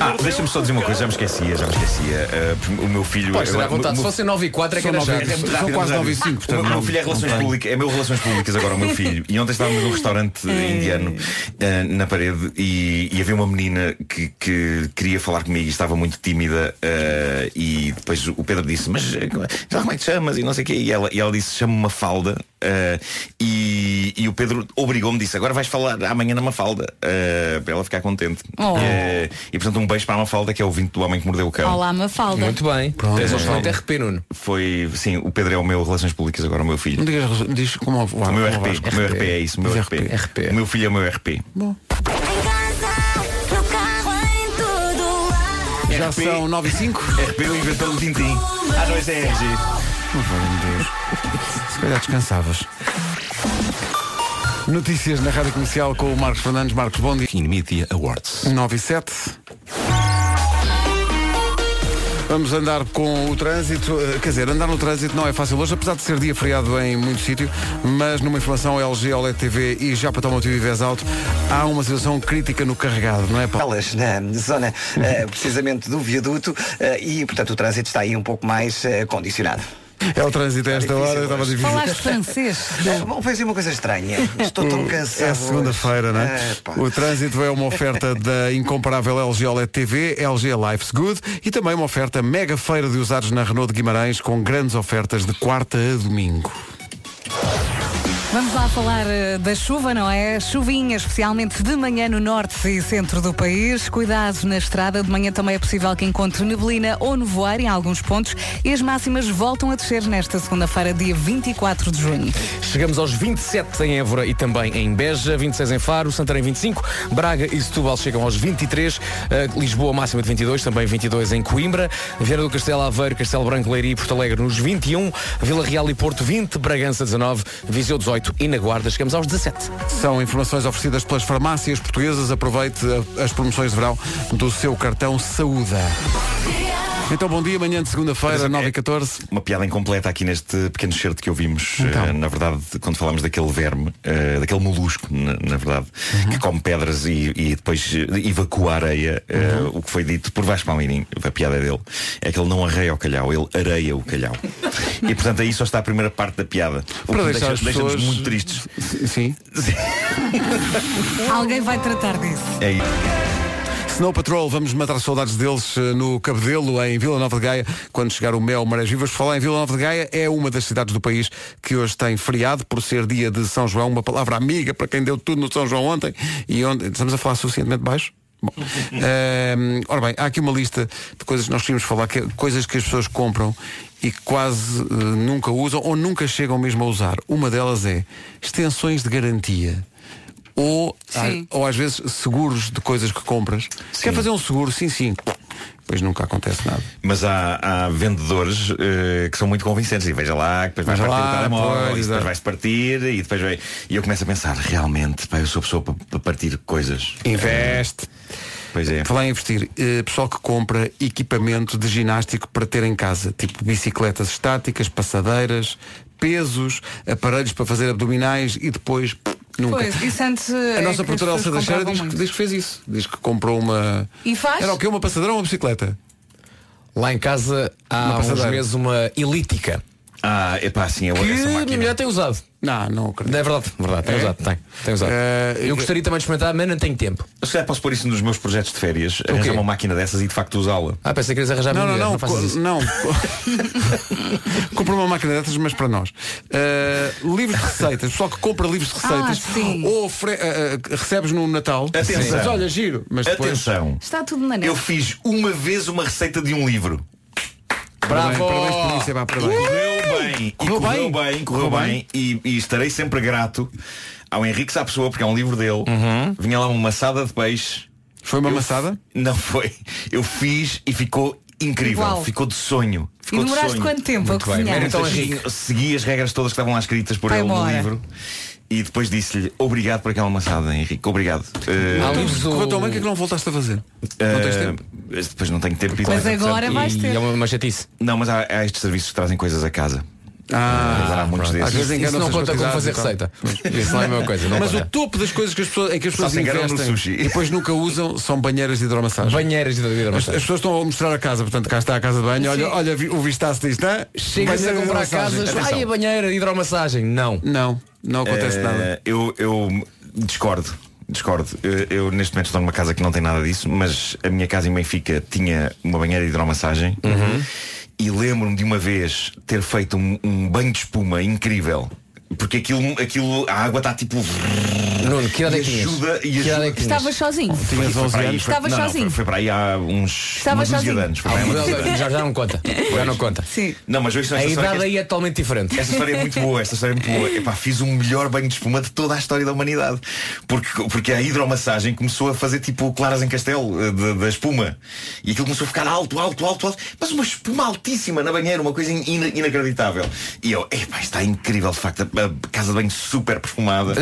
Ah, deixa-me só dizer uma coisa, já me esquecia, já me esquecia. Uh, o meu filho. Pode estar à agora- vontade. Se fosse 9 e 4 é que era nove já. e- É São quase é muito nove e rápido. cinco, portanto, O meu, filho é relações públicas, é meu relações públicas agora, o meu filho. E ontem estávamos num restaurante indiano eh, na parede e, e havia uma menina que, que queria falar comigo e estava muito tímida eh, e depois o Pedro disse, mas eh, já como é que te chamas? E não sei o quê. E ela, e ela disse, chama-me Mafalda. eh, e, e o Pedro obrigou-me, disse, agora vais falar amanhã na Mafalda, eh, para ela ficar contente. Oh. Eh, e portanto um beijo para a Mafalda, que é o vinte do homem que mordeu o cão. Olá, Mafalda. Muito bem. Tens um excelente RP, Nuno. Foi, sim, o Pedro é o meu Relações Públicas, agora o meu filho. Não digas, diz como o, O meu RP, o meu RP é isso, o meu Diz RP. RP. O meu filho é o meu RP. Já são 9 e 5. *laughs* RP o inventor do Tintim. Ah, não, é RG. Não valha Deus. Se calhar descansavas. Notícias na Rádio Comercial com o Marcos Fernandes. Marcos, bom dia. Media Awards. 9 e 7. Vamos andar com o trânsito. Eh, Quer dizer, andar no trânsito não é fácil hoje, apesar de ser dia feriado em muito sítio, mas numa informação LG, OLED TV e já para Automotivo e Vez Alto, há uma situação crítica no carregado, não é, Paulo? Elas na zona eh, precisamente do viaduto eh, e, portanto, o trânsito está aí um pouco mais condicionado. É o trânsito a esta hora, estava difícil. Falaste francês. *laughs* Bom, foi assim uma coisa estranha. Estou tão cansado. É segunda-feira, não é? Pá. O trânsito é uma oferta da incomparável LG OLED TV, LG Life's Good e também uma oferta mega feira de usados na Renault de Guimarães com grandes ofertas de quarta a domingo. Vamos lá falar eh, da chuva, não é? Chuvinha, especialmente de manhã no norte e centro do país. Cuidado na estrada. De manhã também é possível que encontre neblina ou nevoeiro em alguns pontos. E as máximas voltam a descer nesta segunda-feira, dia 24 de junho. Chegamos aos 27 em Évora e também em Beja, 26 em Faro, Santarém 25, Braga e Setúbal chegam aos 23, eh, Lisboa máxima de 22, também 22 em Coimbra, Vieira do Castelo Aveiro, Castelo Branco, Leiria e Porto Alegre nos 21, Vila Real e Porto 20, Bragança 19, Viseu 18 e na Guarda chegamos aos 17. São informações oferecidas pelas farmácias portuguesas. Aproveite as promoções de verão do seu cartão Saúda. Então, bom dia, manhã de segunda-feira, 9 e 14 Uma piada incompleta aqui neste pequeno certo que ouvimos. Então. eh, na verdade, quando falamos daquele verme, eh, daquele molusco, na, na verdade, Uhum. que come pedras e, e depois eh, evacua a areia, eh, Uhum. o que foi dito por Vasco Palmeirinho, a piada dele, é que ele não arreia o calhau, ele areia o calhau. e portanto aí só está a primeira parte da piada. O Para que deixar as deixa- deixa-nos pessoas- muito tristes. Sim. *laughs* Alguém vai tratar disso. É isso. Snow Patrol, vamos matar saudades deles eh, no Cabedelo, em Vila Nova de Gaia, quando chegar o Mel Marés Vivas. Falar em Vila Nova de Gaia, é uma das cidades do país que hoje tem feriado, por ser dia de São João, uma palavra amiga para quem deu tudo no São João ontem. E onde estamos a falar suficientemente baixo? Bom. *laughs* Ehm, ora bem, há aqui uma lista de coisas que nós queríamos falar, que é coisas que as pessoas compram e que quase eh, nunca usam ou nunca chegam mesmo a usar. Uma delas é extensões de garantia. Ou, Sim. ou às vezes seguros de coisas que compras. Quer fazer um seguro? Sim, sim. Depois nunca acontece nada. Mas há, há vendedores eh, que são muito convincentes e veja lá, que depois vais partir lá, o telemóvel, pois, e depois vais partir e depois vai. E eu começo a pensar, realmente, pá, eu sou pessoa para, para partir coisas. Investe. Pois é. Falar em investir, eh, pessoal que compra equipamento de ginástico para ter em casa, tipo bicicletas estáticas, passadeiras, pesos, aparelhos para fazer abdominais e depois pff, nunca. Pois, isso antes. A é nossa as produtora Elsa Teixeira diz, diz que fez isso. Diz que comprou uma. E faz? Era o quê? Uma passadeira ou uma bicicleta? Lá em casa há uns meses uma elítica. Ah, é pá, assim, eu Que essa máquina. mulher tem usado. Não, não acredito. É verdade, verdade, tem É? usado, tem, tem usado. Eh, eu gostaria também de experimentar, mas não tenho tempo. Eu se calhar posso pôr isso nos meus projetos de férias, arranjar uma máquina dessas e de facto usá-la. Ah, pensei que querias arranjar Não, a não, minha não, faças co- isso. não. *laughs* compra uma máquina dessas, mas para nós. Uh, livros de receitas, pessoal que compra livros de receitas Ah, sim. ou ofre- uh, recebes no Natal. Atenção. Mas olha, giro. Mas depois. Atenção, Está tudo na net. eu fiz uma vez uma receita de um livro. Parabéns, Bravo! parabéns por isso, é pá, parabéns. Correu bem. E Correu correu bem? bem, correu Correu bem. E, e estarei sempre grato ao Henrique Sapessoa, porque é um livro dele. Vinha lá uma maçada de peixe. Foi uma Eu maçada? Não foi. Eu fiz e ficou incrível. Igual. Ficou de sonho. E Ficou de demoraste sonho. quanto tempo a Muito bem, cozinhar? ao Então, Henrique. segui as regras todas que estavam lá escritas por Vai ele no embora. livro. E depois disse-lhe, obrigado por aquela almoçada, Henrique, obrigado. Ah, livros do- Conta-me, o que é que não voltaste a fazer? eh, Não tens tempo? Depois não tenho tempo. e Mas agora tempo. vais ter. E é uma, uma chatice. Não, mas há, há estes serviços que trazem coisas a casa. Ah. Às vezes Isso enganam-se não as conta como fazer receita. Isso não é a mesma coisa. Mas o topo das coisas que as pessoas, em que as pessoas investem e depois nunca usam são banheiras de hidromassagem. Banheiras de As, hidromassagem. as pessoas estão a mostrar a casa, portanto cá está a casa de banho. Olha, olha o vistaço disto, não? Chega-se a de comprar casas. Ai, a banheira, hidromassagem. Não. Não, não acontece Eh, nada. Eu, eu discordo. Discordo. Eu, eu, neste momento estou numa casa que não tem nada disso, mas a minha casa em Benfica tinha uma banheira de hidromassagem Uhum. E lembro-me de uma vez ter feito um, um banho de espuma incrível. Porque aquilo, aquilo a água está tipo. Nuno, que idade e é que tinhas? ajuda, e Que ajuda. é que Estavas sozinho. Tinhas Foi 11 para aí, anos. foi- Estavas não, não, sozinho? foi, foi para aí há uns Estavas de sozinho? anos. Foi para aí uma dúzia de anos. Já, já não conta. Já não conta. Sim. Não, mas hoje A idade aí é totalmente diferente. Esta história é muito boa, esta história é muito boa. Epá, fiz o melhor banho de espuma de toda a história da humanidade. Porque, porque a hidromassagem começou a fazer tipo claras em castelo eh, da espuma. E aquilo começou a ficar alto, alto, alto, alto. Mas uma espuma altíssima na banheira, uma coisa ina- inacreditável. E eu, epá, está incrível de facto. Casa de banho super perfumada.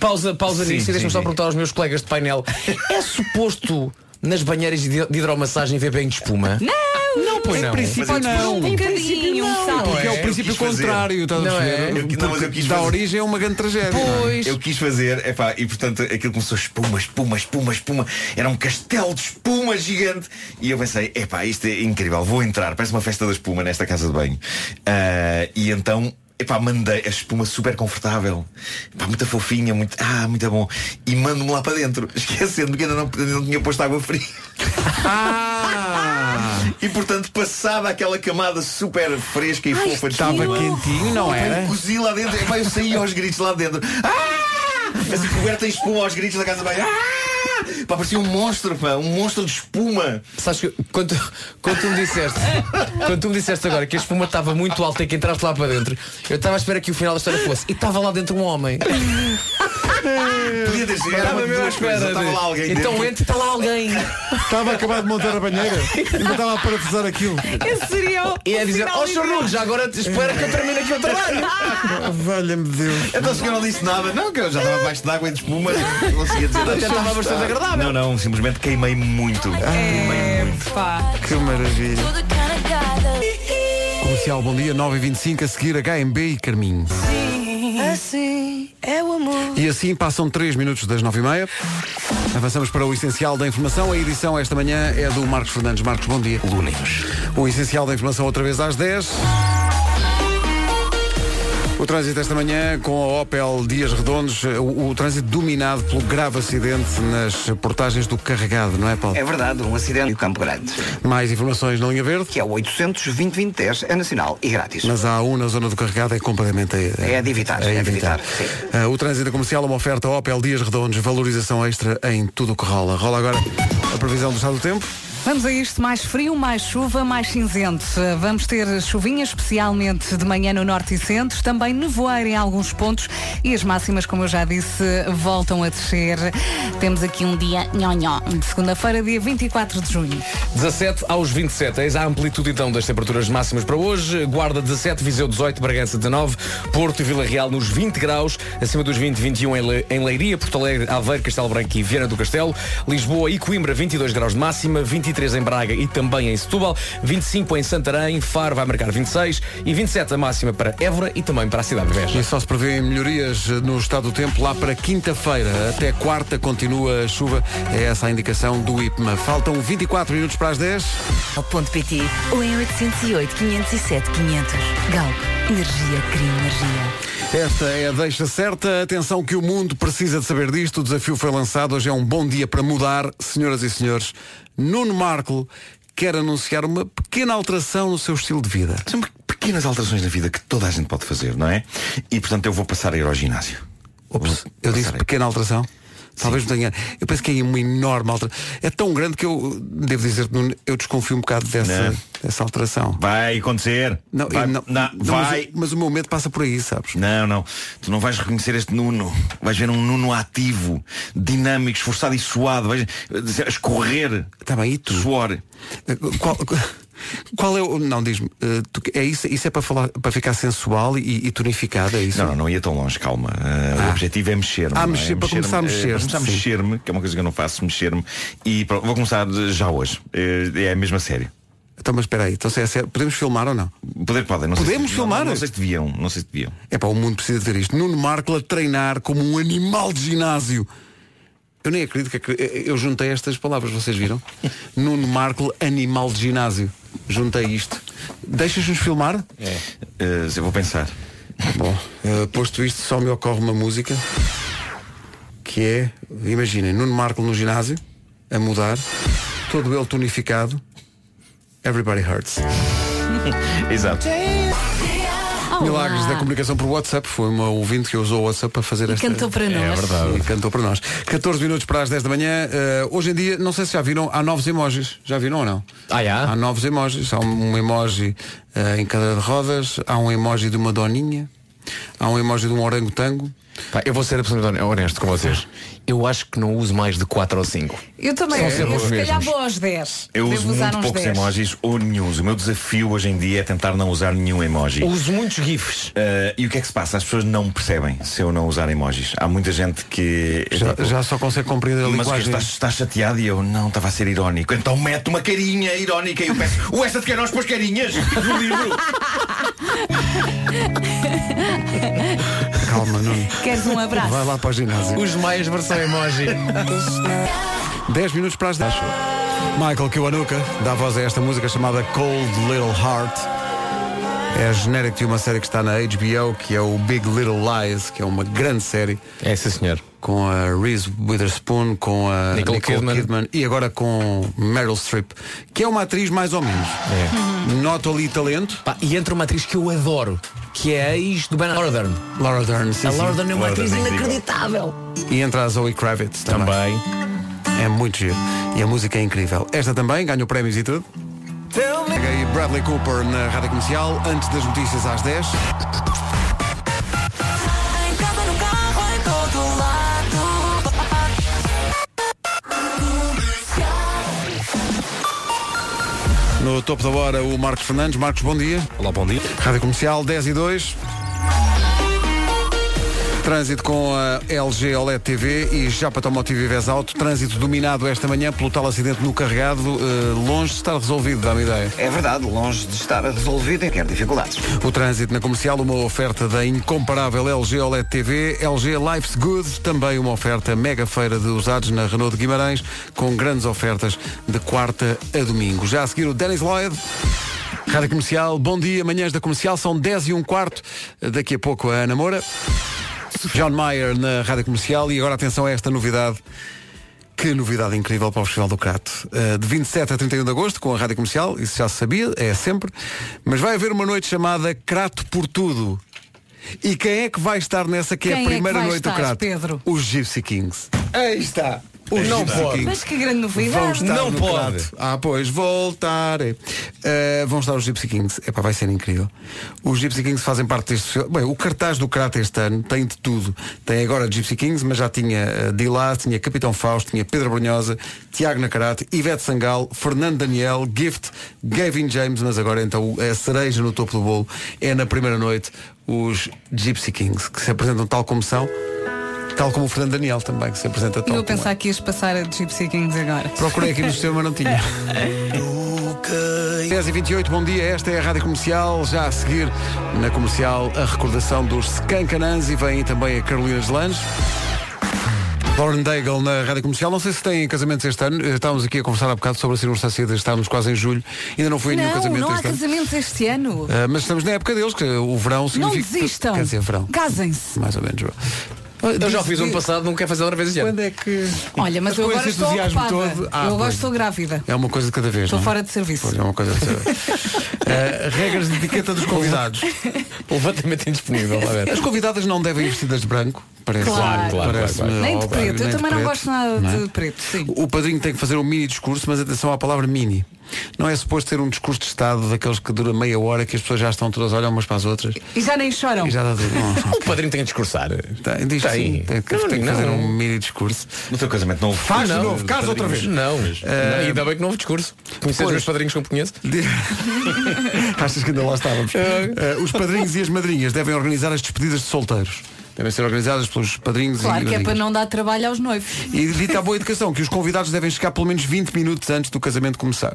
Pausa, pausa Sim, nisso e deixa-me só perguntar aos meus colegas de painel. É suposto nas banheiras de hidromassagem ver bem de espuma? Não, Não, pois não. princípio não. Um bocadinho, sabe? Porque é, o princípio contrário, estás a Não perceber? é? Eu- não, mas eu quis fazer. origem a uma grande tragédia. é? Pois. Eu quis fazer, epá, e portanto aquilo começou espuma, espuma, espuma, espuma. Era um castelo de espuma gigante. E eu pensei, epá, isto é incrível, vou entrar, parece uma festa da espuma nesta casa de banho. Ah, e então. Epá, mandei a espuma super confortável Epá, muita fofinha, muito, ah, muito bom E mando-me lá para dentro *laughs* Esquecendo que ainda não, ainda não tinha posto água fria Ah! *laughs* E portanto passada aquela camada super fresca e fofa de estava quentinho, não era? Eu cozi lá dentro, epá, eu saí aos gritos lá dentro ah! Assim coberta em espuma aos gritos da casa banho ah! Pá, parecia um monstro, pá, um monstro de espuma. Sabes que quando, quando tu me disseste Quando tu me disseste agora que a espuma estava muito alta e que entraste lá para dentro Eu estava à espera que o final da história fosse E estava lá dentro um homem Podia ter sido, era Estava mesmo à espera estava lá alguém Então dentro. entra e está lá alguém Estava a acabar de montar a banheira. Ainda estava a parafusar aquilo. Esse seria o E é dizer, ó Sr. ideal. Nuno, já agora espera que eu termine aqui o trabalho Valha-me Deus. Então se eu não disse nada, não, que eu já estava abaixo de água e de espuma, não conseguia dizer Até nada. estava bastante agradável Não, não, simplesmente queimei muito. É, pá. Que maravilha. Comercial, bom dia, 9h25, a seguir HMB e Carminho. Assim é o amor. E assim passam 3 minutos das 9h30. Avançamos para o essencial da informação. A edição esta manhã é do Marcos Fernandes. Marcos, bom dia. Lunes. O essencial da informação outra vez às 10. O trânsito esta manhã com a Opel Dias Redondos, o, o trânsito dominado pelo grave acidente nas portagens do carregado, não é, Paulo? É verdade, um acidente no Campo Grande. Mais informações na linha verde? Que é o 800 2010 é nacional e grátis. Mas há um na zona do carregado é completamente a, É de evitar, é de evitar, sim. Ah, o trânsito comercial é uma oferta Opel Dias Redondos, valorização extra em tudo o que rola. Rola agora a previsão do estado do tempo. Vamos a isto, mais frio, mais chuva, mais cinzento. Vamos ter chuvinha, especialmente de manhã no norte e centro, também nevoeiro em alguns pontos e as máximas, como eu já disse, voltam a descer. Temos aqui um dia nhonhó, de segunda-feira, dia 24 de junho. 17 aos 27. Eis a amplitude então das temperaturas máximas para hoje. Guarda 17, Viseu 18, Bragança 19, Porto e Vila Real nos 20 graus, acima dos 20, 21 em, Le em Leiria, Porto Alegre, Aveiro, Castelo Branco e Viana do Castelo, Lisboa e Coimbra 22 graus de máxima, 23 em Braga e também em Setúbal, 25 em Santarém, Faro vai marcar 26 e 27 a máxima para Évora e também para a cidade de Beja. E só se prevê melhorias no estado do tempo lá para quinta-feira. Até quarta continua a chuva. É essa a indicação do IPMA. Faltam 24 minutos para as 10. Ao ponto PT ou em 808 507 500. Galp, energia cria energia. Esta é a deixa certa. Atenção que o mundo precisa de saber disto. O desafio foi lançado. Hoje é um bom dia para mudar. Senhoras e senhores, Nuno Marco quer anunciar uma pequena alteração no seu estilo de vida. São pe- pequenas alterações na vida que toda a gente pode fazer, não é? E portanto eu vou passar a ir ao ginásio. Ops, eu disse pequena alteração. Talvez não tenha. Eu penso que é uma enorme alteração. É tão grande que eu devo dizer que eu desconfio um bocado dessa, Não. dessa alteração. Vai acontecer. Não, vai, não, não, vai. Mas, mas o meu medo passa por aí, sabes? Não, não. Tu não vais reconhecer este Nuno. Vais ver um Nuno ativo, dinâmico, esforçado e suado. Vais a escorrer. Está bem, e tu? Suor. Qual, Qual é o. Não, diz-me, eh, é isso, isso é para, falar, para ficar sensual e, e tonificado, é isso? Não, não, não ia tão longe, calma. Uh, O objetivo é mexer-me. Ah, é? mexer, para começar a Mexer-me, mexer-te, eh, Para começar a mexer-me, que é uma coisa que eu não faço, mexer-me. E pronto, vou começar já hoje. É a mesma série. Então, mas espera aí, então, se é sério, podemos filmar ou não? Poder podem, não sei Podemos se, filmar? Não, não sei se deviam, não sei se deviam. É para o mundo precisa de ver isto. Nuno Marco a treinar como um animal de ginásio. Eu nem acredito que eu juntei estas palavras, vocês viram? *laughs* Nuno Marco, animal de ginásio. Juntei isto. Deixas-nos filmar? É. eu vou pensar. Bom, eh, posto isto, só me ocorre uma música que é, imaginem, Nuno Marco no ginásio, a mudar, todo ele tonificado. Everybody hurts. *laughs* Exato. Milagres da comunicação por WhatsApp. Foi uma ouvinte que usou o WhatsApp para fazer E esta. cantou para nós. É verdade. E cantou para nós. 14 minutos para as 10 da manhã. Eh, hoje em dia, não sei se já viram, há novos emojis. Já viram ou não? Ah, já? Há novos emojis. Há um emoji eh, em cadeira de rodas. Há um emoji de uma doninha. Há um emoji de um orangotango. Pá, eu vou ser absolutamente honesto com vocês. Eu acho que não uso mais de 4 ou 5. Eu também. São sempre eu os se calhar mesmos. vou aos 10. Eu Devo uso usar muito poucos 10. emojis ou nenhum. O meu desafio hoje em dia é tentar não usar nenhum emoji. Uso muitos GIFs. Eh, e o que é que se passa? As pessoas não percebem se eu não usar emojis. Há muita gente que. Já, tipo, já só consegue compreender a Mas linguagem. estás, estás chateado e eu não estava a ser irónico. Então mete uma carinha irónica e eu peço, o esta de Queiroz pôs carinhas *laughs* no livro. Calma, Nuno. Queres um abraço? Vai lá para o ginásio. Os maias versão emoji. 10 minutos para as 10. Michael Kiwanuka dá voz a esta música chamada Cold Little Heart. É a genérica de uma série que está na HBO, que é o Big Little Lies, que é uma grande série. É sim, senhor. Com a Reese Witherspoon, com a Nicole Kidman. e agora com Meryl Streep, que é uma atriz mais ou menos. Nota ali talento. Pá, e entra uma atriz que eu adoro, que é a ex do Ben Laura Dern. Laura Dern, sim, a sim. Laura Dern é uma Laura atriz Dern é incrível. inacreditável. E entra a Zoe Kravitz também. Também. É muito giro. E a música é incrível. Esta também ganhou prémios e tudo. Cheguei Bradley Cooper na Rádio Comercial, antes das notícias às 10. No topo da hora, o Marcos Fernandes. Marcos, bom dia. Olá, bom dia. Rádio Comercial 10 e 2. Trânsito com a LG OLED TV e Japa Automotive e Vez Auto. Trânsito dominado esta manhã pelo tal acidente no carregado. eh, longe de estar resolvido, dá-me ideia. É verdade, longe de estar resolvido em quer dificuldades. O trânsito na comercial, uma oferta da incomparável LG OLED TV, LG Life's Good, também uma oferta mega feira de usados na Renault de Guimarães, com grandes ofertas de quarta a domingo. Já a seguir o Dennis Lloyd. Rádio Comercial, bom dia, manhãs da comercial, são 10 e um quarto. Daqui a pouco a Ana Moura. John Mayer na Rádio Comercial e agora atenção a esta novidade. Que novidade incrível para o Festival do Crato. Uh, de 27 a 31 de agosto, com a Rádio Comercial, isso já se sabia, é sempre. Mas vai haver uma noite chamada Crato por Tudo. E quem é que vai estar nessa que é Quem a é que primeira vai noite estar, do Crato? Pedro? Os Gypsy Kings. Aí está. Os Não Gypsy pode. Kings. Mas que grande Vão novidade. estar Não no pode. Crato. Ah, pois, voltar. Uh, vão estar os Gypsy Kings. Epá, vai ser incrível. Os Gypsy Kings fazem parte deste festival. Bem, o cartaz do Crato este ano tem de tudo. Tem agora Gypsy Kings, mas já tinha uh, Dilás, tinha Capitão Fausto, tinha Pedro Brunhosa, Tiago Nacarate, Ivete Sangal, Fernando Daniel, Gift, Gavin James, mas agora então a cereja no topo do bolo é na primeira noite os Gypsy Kings, que se apresentam tal como são, tal como o Fernando Daniel também, que se apresenta tal Eu vou como é. pensar que ias passar a Gypsy Kings agora. Procurei aqui no sistema, mas não tinha. *laughs* 10 e 28 bom dia. Esta é a Rádio Comercial. Já a seguir, na comercial, a recordação dos Skankanans e vem também a Carolina Gelange. Lauren Daigle na Rádio Comercial. Não sei se tem casamentos este ano. Eh, Estávamos aqui a conversar há bocado sobre a circunstância de estarmos quase em julho. Ainda não foi nenhum Não, casamento não há este ano. casamentos este ano. Ah, mas estamos na época deles, que o verão Não significa. desistam. Quer dizer, verão. Casem-se. Mais ou menos. Eu já o fiz ano passado, não quero fazer outra vez este ano. Quando é que. Olha, mas Mas eu agora estou entusiasmo ocupada. todo- Ah, eu agora estou grávida. É uma coisa de cada vez. Estou não é? fora de serviço. Pois é uma coisa de. Ah, *laughs* regras de etiqueta dos convidados. *laughs* Levantamento indisponível, a ver. As convidadas não devem ir vestidas de branco, Parece, Claro. Claro, parece claro, Nem de preto, eu de também não gosto nada não é? de preto. Sim. O padrinho tem que fazer um mini discurso, mas atenção à palavra mini. Não é suposto ter um discurso de Estado daqueles que dura meia hora que as pessoas já estão todas a olhar umas para as outras. E já nem choram. E já dá tudo. Não, *laughs* O padrinho tem que discursar. tem, diz sim, tem que, Não, tem que não. fazer um mini discurso. No teu casamento não houve Faz de não, novo, casa outra vez. Não, Eh, não, ainda bem que não houve discurso. Conheces os meus padrinhos que eu conheço? *laughs* Achas que ainda lá estávamos? Eh, os padrinhos e as madrinhas devem organizar as despedidas de solteiros. Devem ser organizadas pelos padrinhos Claro e que é para não dar trabalho aos noivos. E dita a boa educação, que os convidados devem chegar pelo menos 20 minutos antes do casamento começar.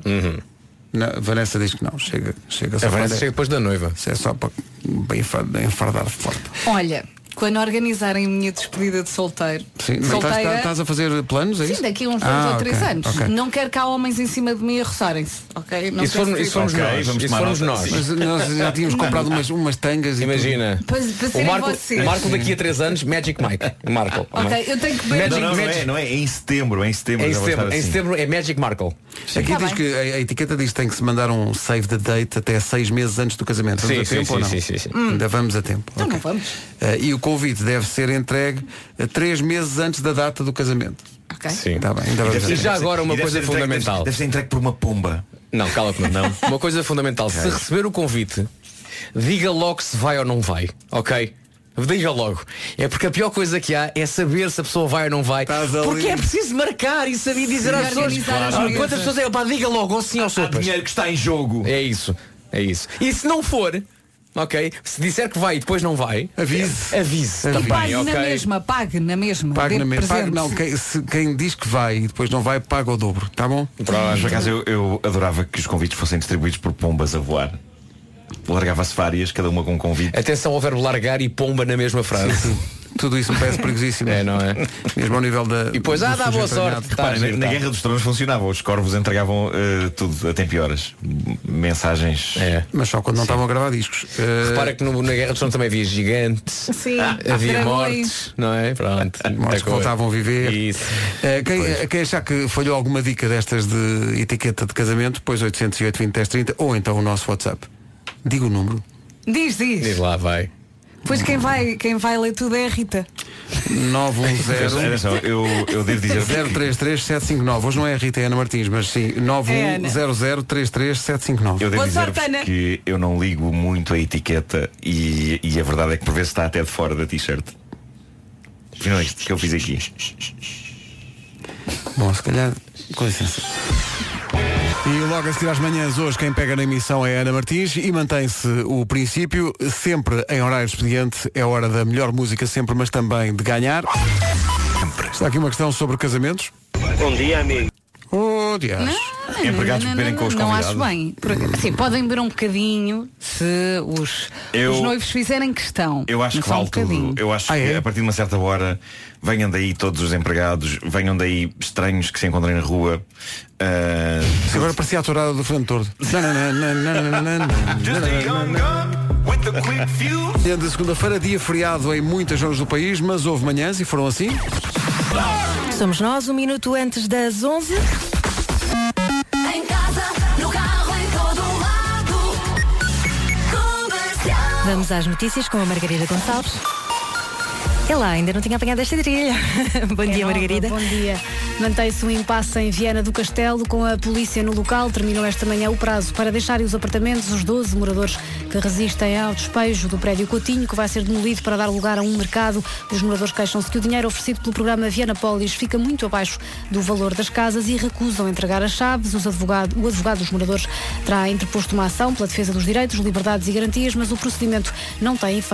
Não, a Vanessa diz que não, chega, chega só A Vanessa para- chega depois da noiva. Isso é só para bem enfardar forte. Olha, quando organizarem a minha despedida de solteiro, Sim, mas estás, solteira, estás- estás a fazer planos, é isso? sim, daqui a uns dois Ah, ou três anos. ok. Não quero cá homens em cima de mim a roçarem-se. Ok? Não E formos, e se formos Ok, nós? vamos formos nota. nós? Mas nós já tínhamos comprado umas, umas tangas e Imagina. Para- para O serem Marco, vocês. o Marco daqui a 3 anos, Magic Mike. O Marco. Ok, eu tenho que ver. Não, Magic, não, não Magic- é, não é, é em setembro, é em setembro. É em setembro, em assim. setembro é Magic Markle. tudo. Aqui Tá diz bem. que a, a etiqueta diz que tem que se mandar um save the date até seis meses antes do casamento. Vamos Sim, a sim, tempo sim, ou não? sim, sim, sim. Ainda vamos a tempo. Então não vamos. Eh, e o convite deve ser entregue a três meses antes da data do casamento. Ok. Sim. Está bem, ainda E já agora uma e coisa ser entregue- fundamental. Deve, deve ser entregue por uma pomba. Não, cala-te, não. Uma coisa fundamental. Se receber o convite, diga logo se vai ou não vai. Ok? Diga logo. É porque a pior coisa que há é saber se a pessoa vai ou não vai. Porque é preciso marcar e saber dizer às pessoas. mesas. Quantas pessoas é? Pá, diga logo, ou sim ou Há sopas. dinheiro que está em jogo. É isso. É isso. E se não for, ok? Se disser que vai e depois não vai, Avise. avise E E também, pague na mesma, pague na mesma. Pague na mesma. Pague, não, quem, se- quem diz que vai e depois não vai, paga o dobro. Tá bom? Por acaso eu, eu adorava que os convites fossem distribuídos por pombas a voar. Largava-se várias, cada uma com um convite. Atenção ao verbo largar e pomba na mesma frase. Tudo isso me parece perigosíssimo. É, não é? Mesmo ao nível da. E depois, ah, dá boa sorte. Tá, na, na tá. Guerra dos Tronos funcionava, os corvos entregavam eh, tudo a tempo e horas. Mensagens. É. Mas só quando não estavam a gravar discos. Eh, Repara que no- na Guerra dos Tronos também havia gigantes, Sim, havia dragões. mortes, não é? Pronto. Mortos que voltavam a viver. Isso. Eh, quem, quem achar que falhou alguma dica destas de etiqueta de casamento, pois 808 20 10 30 ou então o nosso WhatsApp. Diga o número. Diz, Diz diz. lá, vai. Pois quem vai, quem vai ler tudo é a Rita. 910 Atenção, eu, eu devo dizer 033 759. Hoje não é a Rita é a Ana Martins, mas sim 910 33 759. Eu devo Boa sorte, dizer-vos Ana. que eu não ligo muito a etiqueta e, e a verdade é que por vezes está até de fora da t-shirt. Viram isto que eu fiz aqui? Bom, se calhar, com licença. E logo a seguir às manhãs, hoje quem pega na emissão é a Ana Martins e mantém-se o princípio, sempre em horário expediente, é hora da melhor música sempre, mas também de ganhar. Está aqui uma questão sobre casamentos. Bom dia, amigo. Oh, dias. Empregados não, beberem não, com os não convidados. acho bem. Por- Sim, podem beber um bocadinho se os, Eu- os noivos fizerem questão. Eu acho que um vale bocadinho. tudo. Eu acho Ah, que é? a partir de uma certa hora venham daí todos os empregados, venham daí estranhos que se encontrem na rua. ah, Isso Agora parecia a tourada do Fernando Tordo. Dia de segunda-feira, dia feriado em muitas zonas do país, mas houve manhãs e foram assim. Somos nós, um minuto antes das 11. Em casa, no carro, em todo lado. Comercial. Vamos às notícias com a Margarida Gonçalves. Ela ainda não tinha apanhado esta trilha. *laughs* Bom dia, É nova, Margarida. Bom dia. Mantém-se um impasse em Viana do Castelo com a polícia no local. Terminou esta manhã o prazo para deixarem os apartamentos os 12 moradores que resistem ao despejo do prédio Coutinho, que vai ser demolido para dar lugar a um mercado. Os moradores queixam-se que o dinheiro oferecido pelo programa Viana Polis fica muito abaixo do valor das casas e recusam entregar as chaves. Os advogado, o advogado dos moradores terá interposto uma ação pela defesa dos direitos, liberdades e garantias, mas o procedimento não tem efeito.